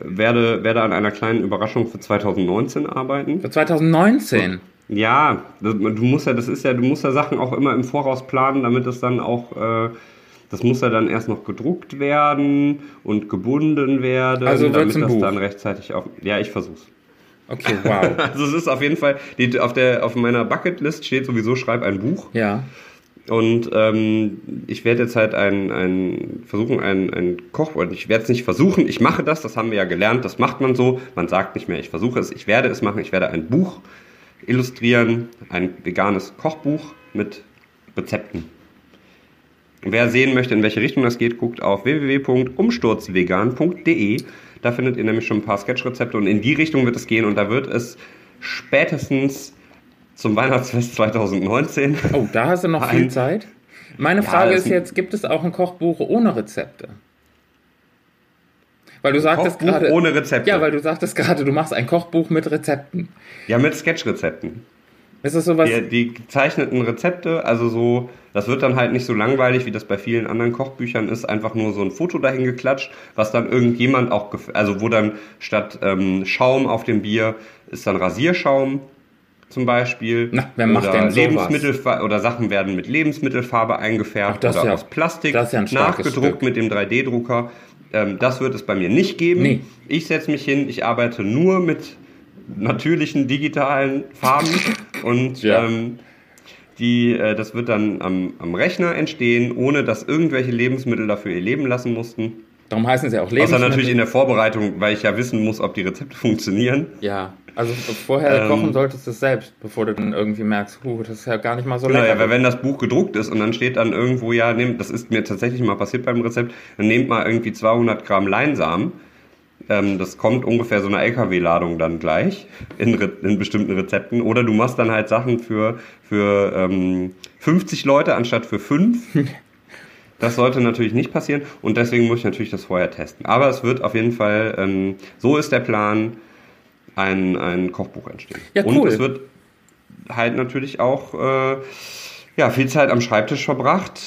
werde, werde an einer kleinen Überraschung für 2019 arbeiten. Für 2019? Ja, das, du musst ja, das ist ja, du musst ja Sachen auch immer im Voraus planen, damit es dann auch, äh, das muss ja dann erst noch gedruckt werden und gebunden werden, Also damit das Buch? dann rechtzeitig auf. Ja, ich versuch's. Okay, wow. *laughs* Also es ist auf jeden Fall, die, auf der, auf meiner Bucketlist steht sowieso, schreib ein Buch. ja. Und ähm, ich werde jetzt halt ein, ein versuchen, ein, ein Koch, und ich werde es nicht versuchen, ich mache das, das haben wir ja gelernt, das macht man so, man sagt nicht mehr, ich versuche es, ich werde es machen, ich werde ein Buch illustrieren, ein veganes Kochbuch mit Rezepten. Wer sehen möchte, in welche Richtung das geht, guckt auf www.umsturzvegan.de. Da findet ihr nämlich schon ein paar Sketchrezepte und in die Richtung wird es gehen und da wird es spätestens zum Weihnachtsfest 2019 Oh, da hast du noch viel Zeit. Meine Ja, Frage ist- jetzt, gibt es auch ein Kochbuch ohne Rezepte? Weil du sagtest Kochbuch gerade. ohne Rezepte. Ja, weil du sagtest gerade, du machst ein Kochbuch mit Rezepten. Ja, mit Sketchrezepten. Ist das sowas? Die, die gezeichneten Rezepte, also so, das wird dann halt nicht so langweilig, wie das bei vielen anderen Kochbüchern ist, einfach nur so ein Foto dahin geklatscht, was dann irgendjemand auch, also wo dann statt ähm, Schaum auf dem Bier ist dann Rasierschaum zum Beispiel. Na, wer macht oder denn sowas? Lebensmittelfa- oder Sachen werden mit Lebensmittelfarbe eingefärbt Ach, oder ja- aus Plastik ja nachgedruckt Stück. mit dem 3D-Drucker. Ähm, das wird es bei mir nicht geben. Nee. Ich setze mich hin, ich arbeite nur mit natürlichen digitalen Farben und Ja. ähm, die, äh, das wird dann am, am Rechner entstehen, ohne dass irgendwelche Lebensmittel dafür ihr Leben lassen mussten. Darum heißen sie auch Außer Lebensmittel. natürlich in der Vorbereitung, weil ich ja wissen muss, ob die Rezepte funktionieren. Ja, also vorher Ähm, kochen solltest du es selbst, bevor du dann irgendwie merkst, huh, das ist ja gar nicht mal so Genau, lecker. ja, weil wenn das Buch gedruckt ist und dann steht dann irgendwo, ja, nehmt, das ist mir tatsächlich mal passiert beim Rezept, dann nehmt mal irgendwie 200 Gramm Leinsamen. Ähm, das kommt ungefähr so eine LKW-Ladung dann gleich in, Re in bestimmten Rezepten. Oder du machst dann halt Sachen für, für ähm, 50 Leute anstatt für 5. *laughs* Das sollte natürlich nicht passieren und deswegen muss ich natürlich das vorher testen. Aber es wird auf jeden Fall, ähm, so ist der Plan, ein, ein Kochbuch entstehen. Ja, Und cool. es wird halt natürlich auch äh, ja, viel Zeit am Schreibtisch verbracht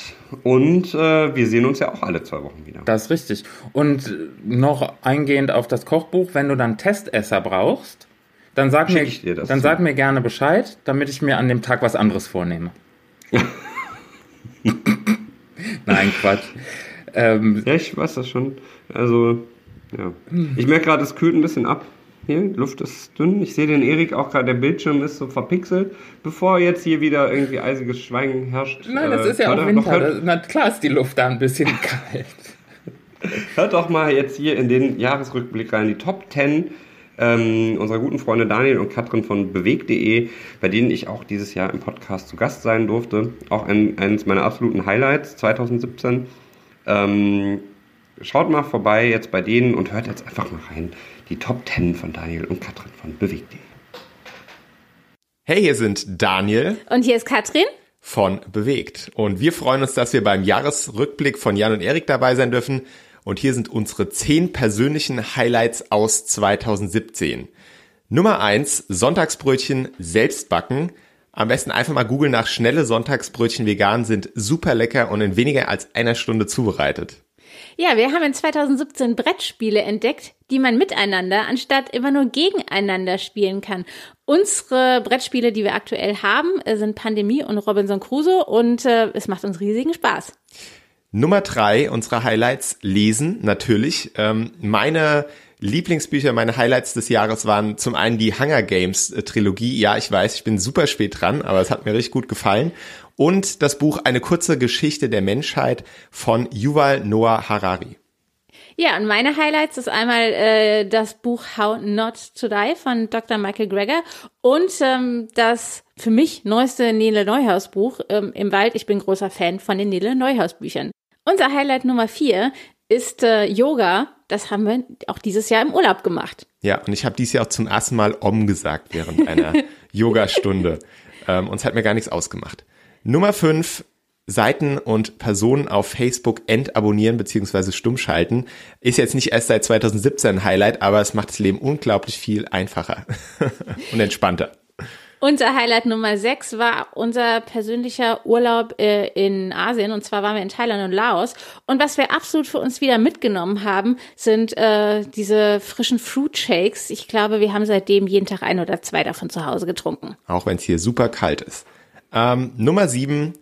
und äh, wir sehen uns ja auch alle zwei Wochen wieder. Das ist richtig. Und noch eingehend auf das Kochbuch, wenn du dann Testesser brauchst, dann sag, Schick mir, dann zu. sag mir gerne Bescheid, damit ich mir an dem Tag was anderes vornehme. *laughs* Nein, Quatsch. Ähm, Ja, ich weiß das schon. Also, ja. Ich merke gerade, es kühlt ein bisschen ab. Hier, Luft ist dünn. Ich sehe den Erik auch gerade, der Bildschirm ist so verpixelt. Bevor jetzt hier wieder irgendwie eisiges Schweigen herrscht. nein, das äh, ist ja auch er- Winter. Hört, Na klar ist die Luft da ein bisschen *laughs* kalt. hört doch mal jetzt hier in den Jahresrückblick rein. Die Top 10 ähm, unserer guten Freunde Daniel und Katrin von beweg.de, bei denen ich auch dieses Jahr im Podcast zu Gast sein durfte. Auch ein, eines meiner absoluten Highlights 2017. Ähm, schaut mal vorbei jetzt bei denen und hört jetzt einfach mal rein. Die Top 10 von Daniel und Katrin von beweg.de. Hey, hier sind Daniel Und hier ist Katrin. von Bewegt. Und wir freuen uns, dass wir beim Jahresrückblick von Jan und Erik dabei sein dürfen. Und hier sind unsere zehn persönlichen Highlights aus 2017. Nummer eins: Sonntagsbrötchen selbst backen. Am besten einfach mal googeln nach schnelle Sonntagsbrötchen vegan sind super lecker und in weniger als einer Stunde zubereitet. Ja, wir haben in 2017 Brettspiele entdeckt, die man miteinander anstatt immer nur gegeneinander spielen kann. Unsere Brettspiele, die wir aktuell haben, äh, sind Pandemie und Robinson Crusoe und äh, es macht uns riesigen Spaß. Nummer drei unserer Highlights lesen, natürlich. Ähm, meine Lieblingsbücher, meine Highlights des Jahres waren zum einen die Hunger Games äh, Trilogie. Ja, ich weiß, ich bin super spät dran, aber es hat mir richtig gut gefallen. Und das Buch Eine kurze Geschichte der Menschheit von Yuval Noah Harari. Ja, und meine Highlights ist einmal äh, das Buch How Not to Die von Dr. Michael Greger und ähm, das für mich neueste Nele Neuhaus Buch ähm, im Wald. Ich bin großer Fan von den Nele Neuhaus Büchern. Unser Highlight Nummer vier ist äh, Yoga. Das haben wir auch dieses Jahr im Urlaub gemacht. Ja, und ich habe dieses Jahr auch zum ersten Mal Om gesagt während einer *laughs* Yogastunde. Ähm, uns hat mir gar nichts ausgemacht. Nummer fünf Seiten und Personen auf Facebook entabonnieren bzw. stummschalten. Ist jetzt nicht erst seit 2017 ein Highlight, aber es macht das Leben unglaublich viel einfacher *laughs* und entspannter. Unser Highlight Nummer 6 war unser persönlicher Urlaub äh, in Asien und zwar waren wir in Thailand und Laos und was wir absolut für uns wieder mitgenommen haben, sind äh, diese frischen Fruit Shakes. Ich glaube, wir haben seitdem jeden Tag ein oder zwei davon zu Hause getrunken. Auch wenn es hier super kalt ist. Ähm, Nummer sieben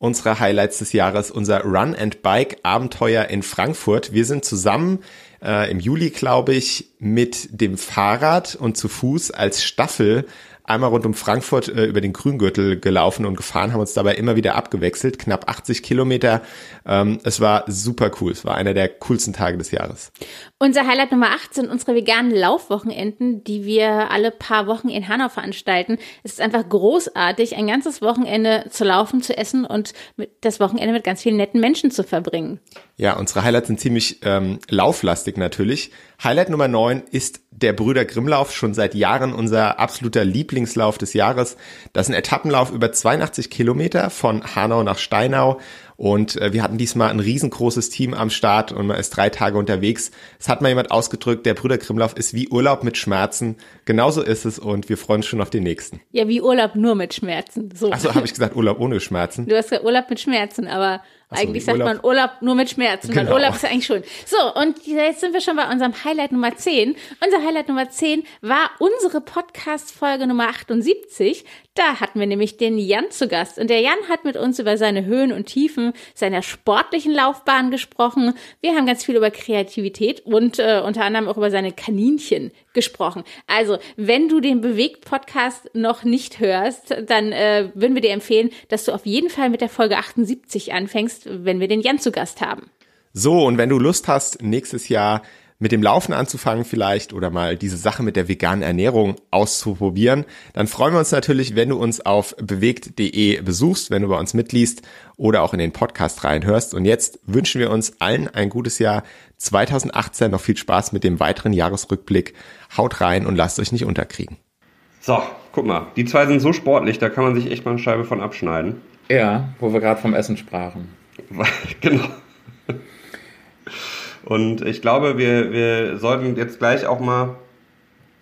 unserer Highlights des Jahres, unser Run and Bike Abenteuer in Frankfurt. Wir sind zusammen äh, im Juli, glaube ich, mit dem Fahrrad und zu Fuß als Staffel einmal rund um Frankfurt äh, über den Grüngürtel gelaufen und gefahren, haben uns dabei immer wieder abgewechselt, knapp 80 Kilometer. Ähm, es war super cool. Es war einer der coolsten Tage des Jahres. Unser Highlight Nummer 8 sind unsere veganen Laufwochenenden, die wir alle paar Wochen in Hanau veranstalten. Es ist einfach großartig, ein ganzes Wochenende zu laufen, zu essen und das Wochenende mit ganz vielen netten Menschen zu verbringen. Ja, unsere Highlights sind ziemlich ähm, lauflastig natürlich. Highlight Nummer 9 ist der Brüder Grimmlauf, schon seit Jahren unser absoluter Lieblingslauf des Jahres. Das ist ein Etappenlauf über 82 Kilometer von Hanau nach Steinau Und äh, wir hatten diesmal ein riesengroßes Team am Start und man ist drei Tage unterwegs. Es hat mal jemand ausgedrückt, der Brüder Grimlauf ist wie Urlaub mit Schmerzen. Genauso ist es und wir freuen uns schon auf den nächsten. Ja, wie Urlaub nur mit Schmerzen. So. Achso, habe ich gesagt, Urlaub ohne Schmerzen. Du hast gesagt Urlaub mit Schmerzen, aber so, eigentlich sagt Urlaub- man Urlaub nur mit Schmerzen. Weil Genau. Urlaub ist ja eigentlich schön. So, und jetzt sind wir schon bei unserem Highlight Nummer 10. Unser Highlight Nummer 10 war unsere Podcast-Folge Nummer 78. Da hatten wir nämlich den Jan zu Gast. Und der Jan hat mit uns über seine Höhen und Tiefen seiner sportlichen Laufbahn gesprochen. Wir haben ganz viel über Kreativität und äh, unter anderem auch über seine Kaninchen gesprochen. Also, wenn du den Bewegt-Podcast noch nicht hörst, dann äh, würden wir dir empfehlen, dass du auf jeden Fall mit der Folge 78 anfängst, wenn wir den Jan zu Gast haben. So, und wenn du Lust hast, nächstes Jahr mit dem Laufen anzufangen vielleicht oder mal diese Sache mit der veganen Ernährung auszuprobieren, dann freuen wir uns natürlich, wenn du uns auf bewegt.de besuchst, wenn du bei uns mitliest oder auch in den Podcast reinhörst. Und jetzt wünschen wir uns allen ein gutes Jahr 2018, noch viel Spaß mit dem weiteren Jahresrückblick. Haut rein und lasst euch nicht unterkriegen. So, guck mal, die zwei sind so sportlich, da kann man sich echt mal eine Scheibe von abschneiden. Ja, wo wir gerade vom Essen sprachen. *laughs* genau. Und ich glaube, wir, wir sollten jetzt gleich auch mal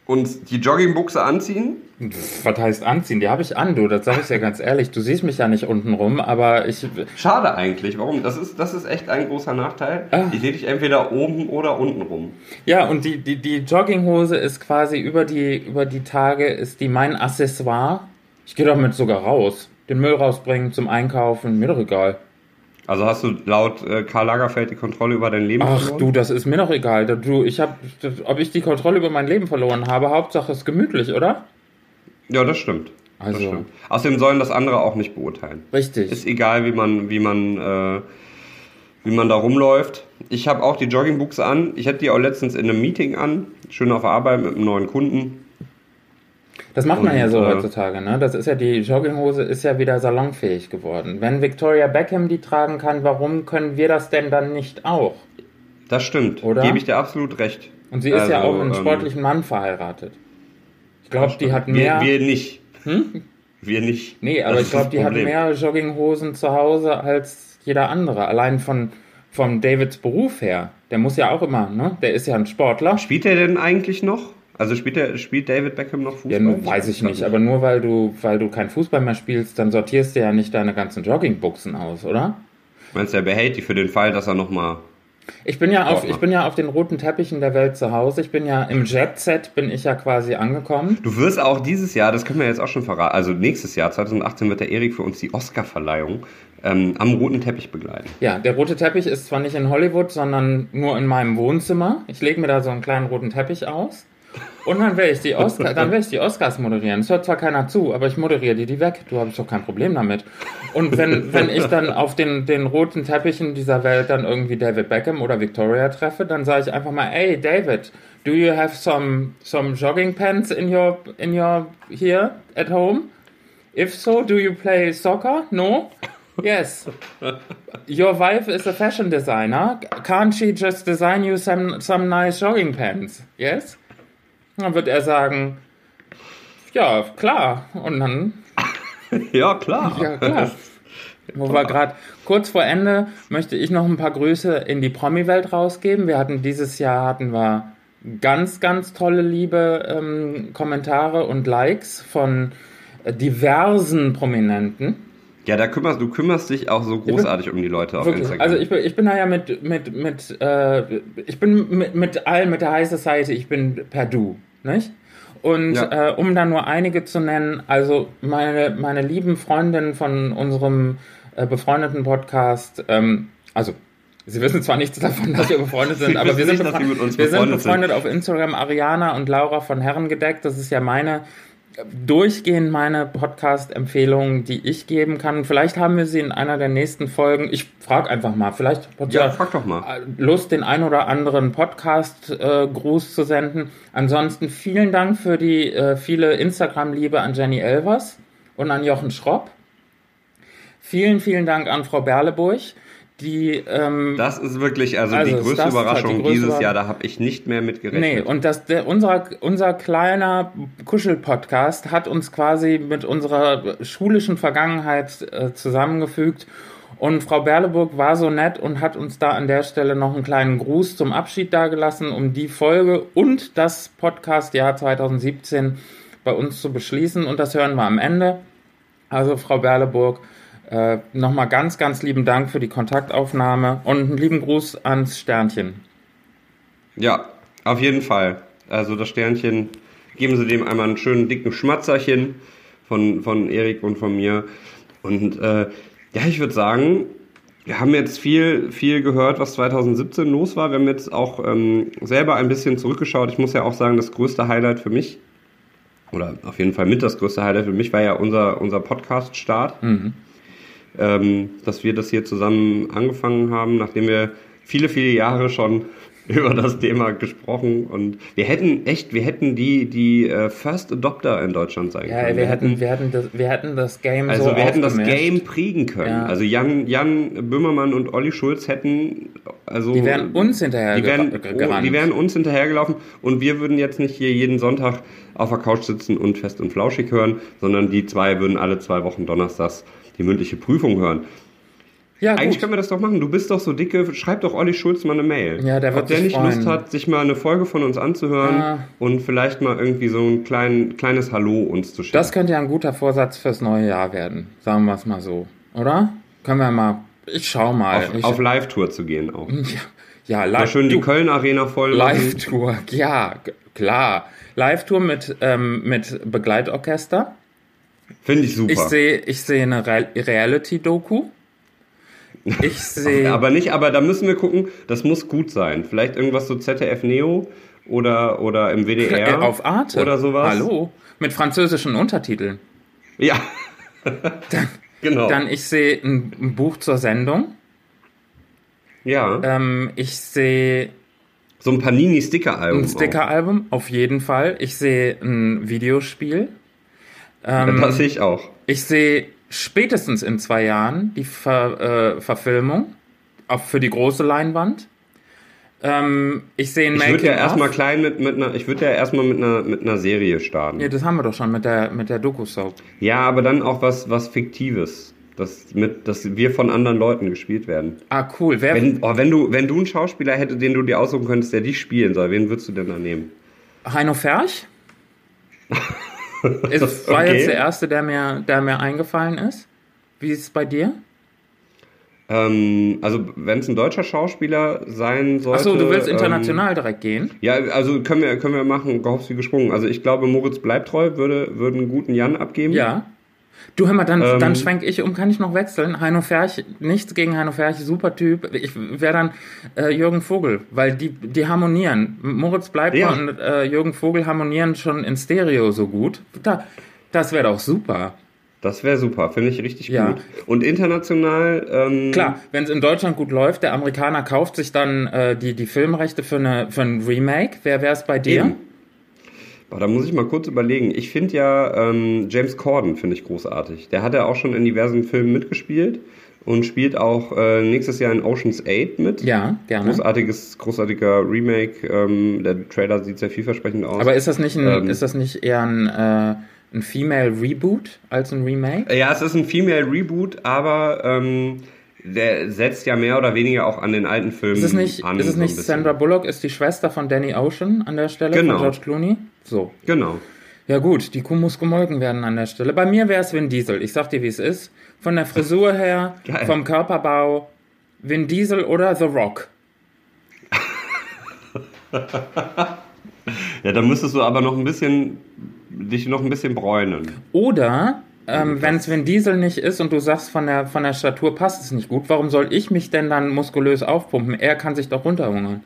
uns die Joggingbuchse anziehen. Was heißt anziehen? Die habe ich an, du. Das sage ich ja ganz ehrlich. Du siehst mich ja nicht unten rum, aber ich. Schade eigentlich. Warum? Das ist, das ist echt ein großer Nachteil. Ah. Ich sehe dich entweder oben oder unten rum. Ja, und die, die, die Jogginghose ist quasi über die, über die Tage, ist die mein Accessoire. Ich gehe damit sogar raus. Den Müll rausbringen zum Einkaufen, mir doch egal. Also hast du laut äh, Karl Lagerfeld die Kontrolle über dein Leben Ach verloren? du, das ist mir doch egal. Du, ich hab, ob ich die Kontrolle über mein Leben verloren habe, Hauptsache ist gemütlich, oder? Ja, das stimmt. Das Also, stimmt. Außerdem sollen das andere auch nicht beurteilen. richtig. Ist egal, wie man, wie man, äh, wie man da rumläuft. Ich habe auch die Joggingbuchse an. Ich hatte die auch letztens in einem Meeting an. Schön auf Arbeit mit einem neuen Kunden. Das macht man Und, ja so äh, heutzutage, ne? Das ist ja, die Jogginghose ist ja wieder salonfähig geworden. Wenn Victoria Beckham die tragen kann, warum können wir das denn dann nicht auch? Das stimmt. Oder? Gebe ich dir absolut recht. Und sie ist ja Also, auch mit einem ähm, sportlichen Mann verheiratet. Ich glaube, die hat wir, mehr. wir nicht. Wir nicht. nee, aber Das ich glaube, die hat mehr Jogginghosen zu Hause als jeder andere. Allein von, von Davids Beruf her. Der muss ja auch immer, ne? Der ist ja ein Sportler. Spielt er denn eigentlich noch? Also spielt, er, spielt David Beckham noch Fußball? Ja, nur, weiß ich nicht, aber nur weil du, weil du kein Fußball mehr spielst, dann sortierst du ja nicht deine ganzen Joggingbuchsen aus, oder? Meinst du, er behält die für den Fall, dass er nochmal... Ich bin ja auf, ich bin ja auf den roten Teppichen der Welt zu Hause. Ich bin ja im Jet Set, bin ich ja quasi angekommen. Du wirst auch dieses Jahr, das können wir jetzt auch schon verraten, also nächstes Jahr, 2018, wird der Erik für uns die Oscar-Verleihung ähm, am roten Teppich begleiten. Ja, der rote Teppich ist zwar nicht in Hollywood, sondern nur in meinem Wohnzimmer. Ich lege mir da so einen kleinen roten Teppich aus. Und dann werde ich die *laughs* Oscar, dann werde ich die Oscars moderieren. Es hört zwar keiner zu, aber ich moderiere die, die weg. Du hast doch kein Problem damit. Und wenn, *laughs* wenn ich dann auf den, den roten Teppichen dieser Welt dann irgendwie David Beckham oder Victoria treffe, dann sage ich einfach mal, hey David, do you have some, some jogging pants in your, in your, here at home? If so, do you play soccer? No? Yes. Your wife is a fashion designer. Can't she just design you some, some nice jogging pants? Yes? Dann wird er sagen, ja, klar. Und dann, *laughs* Ja, klar. ja, klar. Wo wir gerade kurz vor Ende möchte ich noch ein paar Grüße in die Promi-Welt rausgeben. Wir hatten dieses Jahr hatten wir ganz, ganz tolle liebe ähm, Kommentare und Likes von diversen Prominenten. Ja, da kümmerst du kümmerst dich auch so großartig um die Leute auf Wirklich. Instagram. Also ich bin, ich bin da ja mit, mit, mit, äh, ich bin mit, mit allen, mit der High Society, ich bin per Du, nicht? Und Ja. äh, um da nur einige zu nennen, also meine, meine lieben Freundinnen von unserem äh, befreundeten Podcast, ähm, also Sie wissen zwar nichts davon, dass wir befreundet *laughs* sind, aber wir sind, nicht, Sie mit uns wir sind befreundet sind. befreundet auf Instagram. Ariana und Laura von Herrengedeckt, das ist ja meine durchgehend meine Podcast-Empfehlungen, die ich geben kann. Vielleicht haben wir sie in einer der nächsten Folgen. Ich frage einfach mal. Vielleicht hat Ja, frag doch mal. Lust, den ein oder anderen Podcast-Gruß zu senden. Ansonsten vielen Dank für die äh, viele Instagram-Liebe an Jenny Elvers und an Jochen Schropp. Vielen, vielen Dank an Frau Berleburg, die ähm, Das ist wirklich also, Also, die größte halt die Überraschung größte dieses. Jahr. Da habe ich nicht mehr mit Nee, gerechnet. und das, der, unser, unser kleiner Kuschel-Podcast hat uns quasi mit unserer schulischen Vergangenheit äh, zusammengefügt Und Frau Berleburg war so nett und hat uns da an der Stelle noch einen kleinen Gruß zum Abschied dagelassen, um die Folge und das Podcast-Jahr 2017 bei uns zu beschließen. Und das hören wir am Ende. Also, Frau Berleburg, äh, nochmal ganz, ganz lieben Dank für die Kontaktaufnahme und einen lieben Gruß ans Sternchen. Ja, auf jeden Fall. Also das Sternchen, geben Sie dem einmal einen schönen dicken Schmatzerchen von, von Erik und von mir. Und äh, ja, ich würde sagen, wir haben jetzt viel, viel gehört, was 2017 los war. Wir haben jetzt auch ähm, selber ein bisschen zurückgeschaut. Ich muss ja auch sagen, das größte Highlight für mich, oder auf jeden Fall mit das größte Highlight für mich, war ja unser, unser Podcast-Start. Mhm. Ähm, dass wir das hier zusammen angefangen haben, nachdem wir viele, viele Jahre schon *laughs* über das Thema gesprochen und wir hätten echt, wir hätten die, die uh, First Adopter in Deutschland sein ja, können. Wir, wir hätten, wir hätten das, wir hätten das Game also so wir hätten das Game prägen können. Ja. Also Jan, Jan Böhmermann und Olli Schulz hätten, also die wären uns hinterher die wären, oh, die wären uns hinterhergelaufen und wir würden jetzt nicht hier jeden Sonntag auf der Couch sitzen und fest und flauschig hören, sondern die zwei würden alle zwei Wochen donnerstags die mündliche Prüfung hören. Ja, Eigentlich gut. können wir das doch machen. Du bist doch so dicke. Schreib doch Olli Schulz mal eine Mail. Ja, der wird Ob der nicht freuen. Lust hat, sich mal eine Folge von uns anzuhören ja. und vielleicht mal irgendwie so ein klein, kleines Hallo uns zu schicken. Das könnte ja ein guter Vorsatz fürs neue Jahr werden. Sagen wir es mal so. Oder? Können wir mal. Ich schau mal. Auf, auf Live-Tour zu gehen auch. *laughs* Ja, ja live. Mal schön die Köln-Arena voll Live-Tour, ja, klar. Live-Tour mit, ähm, mit Begleitorchester. Finde ich super. Ich sehe ich seh eine Re Reality-Doku. Ich *laughs* sehe. aber nicht, aber da müssen wir gucken, das muss gut sein. Vielleicht irgendwas so ZDF Neo oder, oder im WDR. Äh, auf Arte. Oder sowas. Hallo. Mit französischen Untertiteln. Ja. *laughs* dann, *laughs* genau. Dann ich sehe ein, ein, Buch zur Sendung. Ja. Ähm, ich sehe. So ein Panini-Sticker-Album. Ein Sticker-Album, auf jeden Fall. Ich sehe ein Videospiel. Ähm, das sehe ich auch. Ich sehe spätestens in zwei Jahren die Ver, äh, Verfilmung auch für die große Leinwand. Ähm, ich sehe Ich würde ja erstmal klein mit, mit einer, ich würde ja erstmal mit einer, mit einer Serie starten. Ja, das haben wir doch schon mit der, mit der Doku-Soap. Ja, aber dann auch was, was Fiktives. Das mit, dass wir von anderen Leuten gespielt werden. Ah, cool. Wer wenn, oh, wenn du, wenn du einen Schauspieler hättest, den du dir aussuchen könntest, der dich spielen soll, wen würdest du denn da nehmen? Heino Ferch? *laughs* Es war okay. jetzt der erste, der mir, der mir eingefallen ist. Wie ist es bei dir? Ähm, also, wenn es ein deutscher Schauspieler sein sollte. Achso, du willst international ähm, direkt gehen? Ja, also können wir, können wir machen, gehofft wie gesprungen. Also, ich glaube, Moritz Bleibtreu würde, würde einen guten Jan abgeben. Ja. Du hör mal, dann, ähm, dann schwenk ich um, kann ich noch wechseln? Heino Ferch, nichts gegen Heino Ferch, super Typ. Ich wäre dann äh, Jürgen Vogel, weil die, die harmonieren. Moritz bleibt ja. und äh, Jürgen Vogel harmonieren schon in Stereo so gut. Da, das wäre doch super. Das wäre super, finde ich richtig ja. gut. Und international. Ähm Klar, wenn es in Deutschland gut läuft, der Amerikaner kauft sich dann äh, die, die Filmrechte für, eine, für ein Remake. Wer wäre es bei dir? Eben. Boah, da muss ich mal kurz überlegen. Ich finde ja ähm, James Corden finde ich großartig. Der hat ja auch schon in diversen Filmen mitgespielt und spielt auch äh, nächstes Jahr in Ocean's 8 mit. Ja, gerne. Großartiges, großartiger Remake. Ähm, der Trailer sieht sehr vielversprechend aus. Aber ist das nicht, ein, ähm, ist das nicht eher ein, äh, ein Female Reboot als ein Remake? Ja, es ist ein Female Reboot, aber ähm, der setzt ja mehr oder weniger auch an den alten Filmen ist es nicht, an. Ist es nicht so Sandra Bullock, ist die Schwester von Danny Ocean an der Stelle genau. von George Clooney? So. Genau. Ja gut, die Kuh muss gemolken werden an der Stelle. Bei mir wäre es Vin Diesel. Ich sag dir, wie es ist. Von der Frisur her, Geil. vom Körperbau, Vin Diesel oder The Rock. *laughs* ja, da müsstest du aber noch ein bisschen dich noch ein bisschen bräunen. Oder ähm, wenn es Vin Diesel nicht ist und du sagst, von der, von der Statur passt es nicht gut, warum soll ich mich denn dann muskulös aufpumpen? Er kann sich doch runterhungern.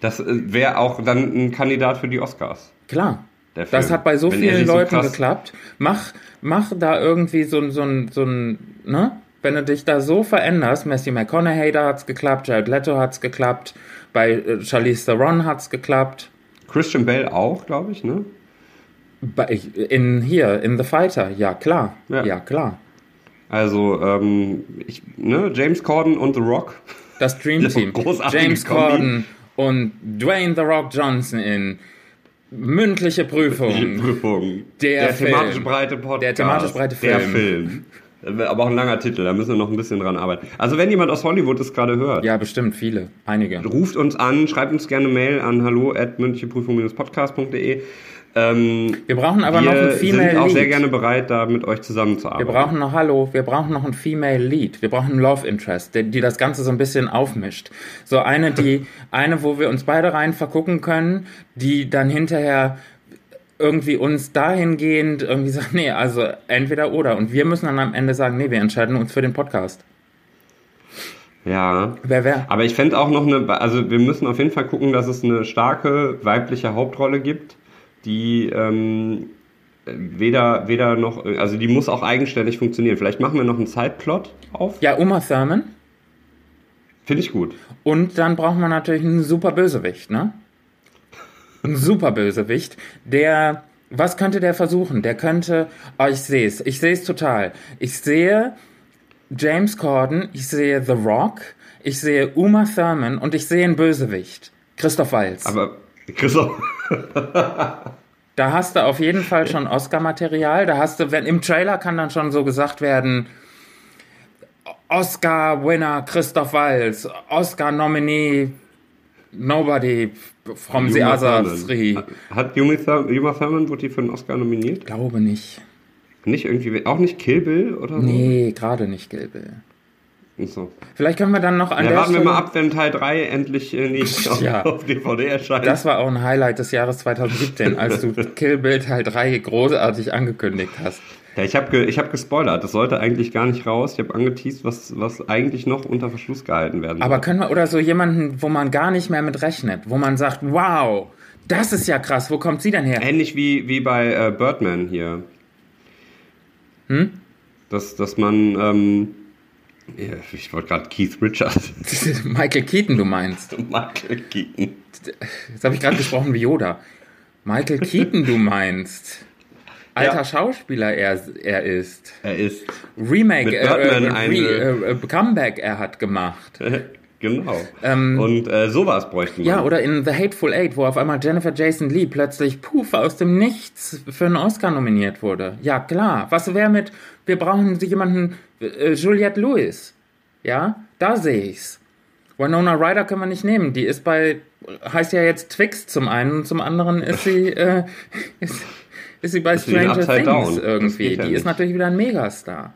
Das äh, wäre auch dann ein Kandidat für die Oscars. Klar. Das hat bei so wenn vielen Leuten so geklappt. Mach, mach da irgendwie so, so, so ein, ne? Wenn du dich da so veränderst, Messi McConaughey, da hat's geklappt, Jared Leto hat's geklappt, bei äh, Charlize Theron hat's geklappt. Christian Bell auch, glaube ich, ne? In hier, in The Fighter, ja klar. Ja, ja klar. Also, ähm, ich, ne, James Corden und The Rock. Das Dream *laughs* Team. James Corden und Dwayne The Rock Johnson in mündliche Prüfung. Prüfung. Der, der thematisch breite Podcast. Der thematisch breite Film. Der Film. Aber auch ein langer Titel, da müssen wir noch ein bisschen dran arbeiten. Also wenn jemand aus Hollywood das gerade hört, Ja, bestimmt viele. Einige. ruft uns an, schreibt uns gerne Mail an hallo at podcastde ähm, Wir brauchen aber wir noch ein sind Female auch sehr Lead. gerne bereit, da mit euch Wir zusammenzuarbeiten. brauchen noch, hallo, wir brauchen noch ein Female Lead. Wir brauchen einen Love Interest, die, die das Ganze so ein bisschen aufmischt. So eine, die, *laughs* eine, wo wir uns beide rein vergucken können, die dann hinterher irgendwie uns dahingehend irgendwie sagt, *laughs* nee, also entweder oder. Und wir müssen dann am Ende sagen, nee, wir entscheiden uns für den Podcast. ja. Wer wer? Aber ich fände auch noch eine, also wir müssen auf jeden Fall gucken, dass es eine starke weibliche Hauptrolle gibt, die ähm, weder, weder noch, also die muss auch eigenständig funktionieren. Vielleicht machen wir noch einen Sideplot auf. Ja, Uma Thurman. Finde ich gut. Und dann brauchen wir natürlich einen super Bösewicht, ne? Ein super Bösewicht, der, was könnte der versuchen? Der könnte, oh, ich sehe es, ich sehe es total. Ich sehe James Corden, ich sehe The Rock, ich sehe Uma Thurman und ich sehe einen Bösewicht. Christoph Waltz. Aber Christoph, *laughs* Da hast du auf jeden Fall schon Oscar-Material. Da hast du, wenn im Trailer kann dann schon so gesagt werden, Oscar-Winner Christoph Waltz, Oscar-Nominee Nobody from the Uma other Thurman. three. Hat Uma Thurman, Uma Thurman wurde die für einen Oscar nominiert? Glaube nicht. Nicht irgendwie, auch nicht Kill Bill oder so? Nee, gerade nicht Gilbel. So. Vielleicht können wir dann noch an Ja, der warten wir Stelle, mal ab, wenn Teil 3 endlich äh, nicht *laughs* auf, Ja. auf DVD erscheint. Das war auch ein Highlight des Jahres 2017, als du *laughs* Kill Bill Teil 3 großartig angekündigt hast. Ja, ich habe ge ich hab gespoilert. Das sollte eigentlich gar nicht raus. Ich habe angeteased, was, was eigentlich noch unter Verschluss gehalten werden Aber soll. können wir, oder so jemanden, wo man gar nicht mehr mit rechnet, wo man sagt, wow, das ist ja krass, wo kommt sie denn her? Ähnlich wie, wie bei äh, Birdman hier. Hm? Dass, dass man, ähm, ich wollte gerade Keith Richards. *laughs* Michael Keaton, du meinst. Michael Keaton. Jetzt habe ich gerade gesprochen wie Yoda. Michael Keaton, du meinst. Alter Ja. Schauspieler er, er ist. Er ist. Remake, äh, äh, Re, äh, äh, Comeback er hat gemacht. *laughs* Genau. Ähm, Und äh, sowas bräuchten wir. Ja, oder in The Hateful Eight, wo auf einmal Jennifer Jason Lee plötzlich, puff, aus dem Nichts für einen Oscar nominiert wurde. Ja, klar. Was wäre mit, wir brauchen jemanden, äh, Juliette Lewis. Ja, da sehe ich's. Winona Ryder können wir nicht nehmen. Die ist bei, heißt ja jetzt Twix zum einen und zum anderen ist sie, *laughs* äh, ist, ist sie bei in Stranger Things Down? Irgendwie. geht ja Die ist natürlich wieder ein Megastar.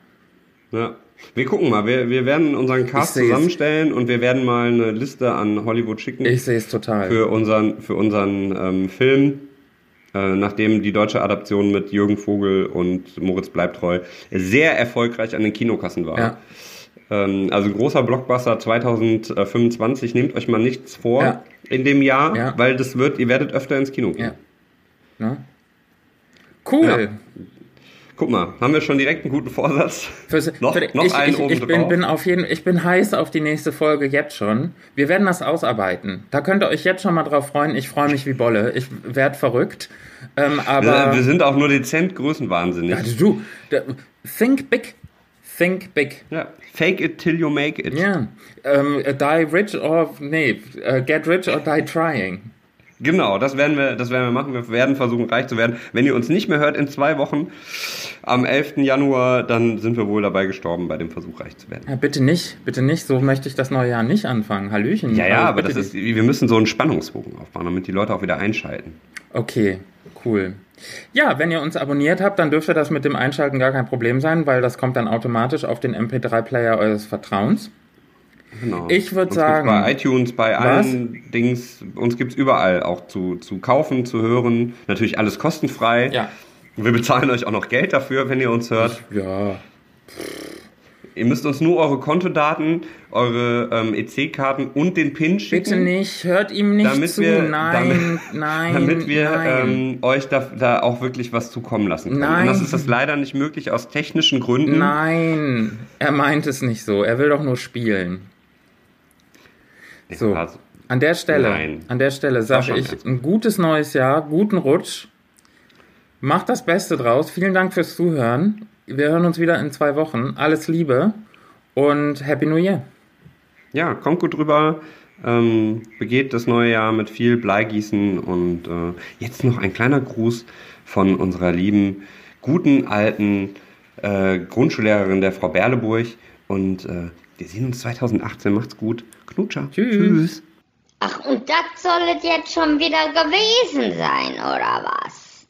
Ja. Wir gucken mal, wir, wir werden unseren Cast zusammenstellen und wir werden mal eine Liste an Hollywood schicken Ich sehe es total. für unseren, für unseren ähm, Film, äh, nachdem die deutsche Adaption mit Jürgen Vogel und Moritz Bleibtreu sehr erfolgreich an den Kinokassen war. Ja. Ähm, also großer Blockbuster 2025, nehmt euch mal nichts vor Ja. in dem Jahr, Ja. weil das wird, ihr werdet öfter ins Kino gehen. Ja. Ne? Cool. Guck mal, haben wir schon direkt einen guten Vorsatz? Fürs, Noch- für, noch ich, einen ich, oben ich bin, drauf. bin auf jeden, ich bin heiß auf die nächste Folge jetzt schon. Wir werden das ausarbeiten. Da könnt ihr euch jetzt schon mal drauf freuen. Ich freue mich wie Bolle. Ich werde verrückt. Ähm, aber wir, wir sind auch nur dezent größenwahnsinnig. ja, du, think big, think big. Ja. Fake it till you make it. Ja, ähm, die rich or nee, äh, get rich or die trying. Genau, das werden wir, das werden wir machen. Wir werden versuchen, reich zu werden. Wenn ihr uns nicht mehr hört in zwei Wochen, am 11. Januar, dann sind wir wohl dabei gestorben, bei dem Versuch, reich zu werden. Ja, bitte nicht, bitte nicht. So möchte ich das neue Jahr nicht anfangen. Hallöchen. Ja, ja, Also aber das ist, wir müssen so einen Spannungsbogen aufbauen, damit die Leute auch wieder einschalten. Okay, cool. Ja, wenn ihr uns abonniert habt, dann dürfte das mit dem Einschalten gar kein Problem sein, weil das kommt dann automatisch auf den MP3-Player eures Vertrauens. Genau. Ich würd Uns sagen- bei iTunes, bei Was? allen Dings, uns gibt's überall auch zu, zu kaufen, zu hören. Natürlich alles kostenfrei. Ja. Wir bezahlen euch auch noch Geld dafür, wenn ihr uns hört. Ja. Ihr müsst uns nur eure Kontodaten, eure ähm, EC-Karten und den PIN schicken. Bitte nicht, hört ihm nicht Damit zu. wir- nein, nein, *laughs* damit wir nein. ähm, euch da, da auch wirklich was zukommen lassen können. Nein. Und das ist das leider nicht möglich aus technischen Gründen. nein, er meint es nicht so. Er will doch nur spielen. So. Also, An der Stelle, Nein. an der Stelle sage ich ernst. ein gutes neues Jahr, guten Rutsch. Macht das Beste draus. Vielen Dank fürs Zuhören. Wir hören uns wieder in zwei Wochen. Alles Liebe und Happy New Year. ja, kommt gut drüber. Ähm, begeht das neue Jahr mit viel Bleigießen und äh, jetzt noch ein kleiner Gruß von unserer lieben, guten, alten äh, Grundschullehrerin der Frau Berleburg. Und äh, wir sehen uns 2018. Macht's gut. Knutscher. Tschüss. Tschüss. Ach, und das soll es jetzt schon wieder gewesen sein, oder was?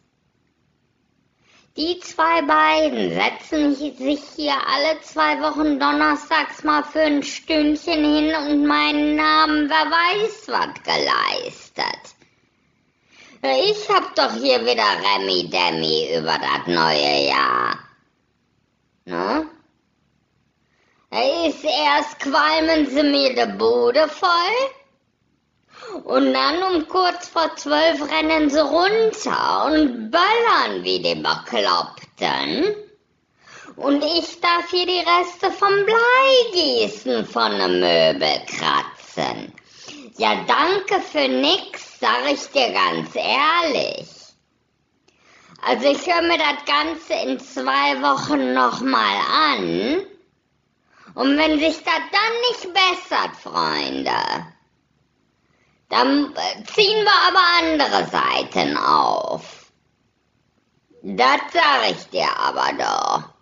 Die zwei beiden setzen sich hier alle zwei Wochen donnerstags mal für ein Stündchen hin und meinen Namen, wer weiß was, geleistet. Ich hab doch hier wieder Remi Demi über das neue Jahr. Ne? Ist erst qualmen sie mir de Bude voll und dann um kurz vor zwölf rennen sie runter und böllern wie die Bekloppten. Und ich darf hier die Reste vom Bleigießen von ne Möbel kratzen. Ja, danke für nix, sag ich dir ganz ehrlich. Also ich höre mir das Ganze in zwei Wochen nochmal an. Und wenn sich das dann nicht bessert, Freunde, dann äh, ziehen wir aber andere Seiten auf. Das sag ich dir aber doch.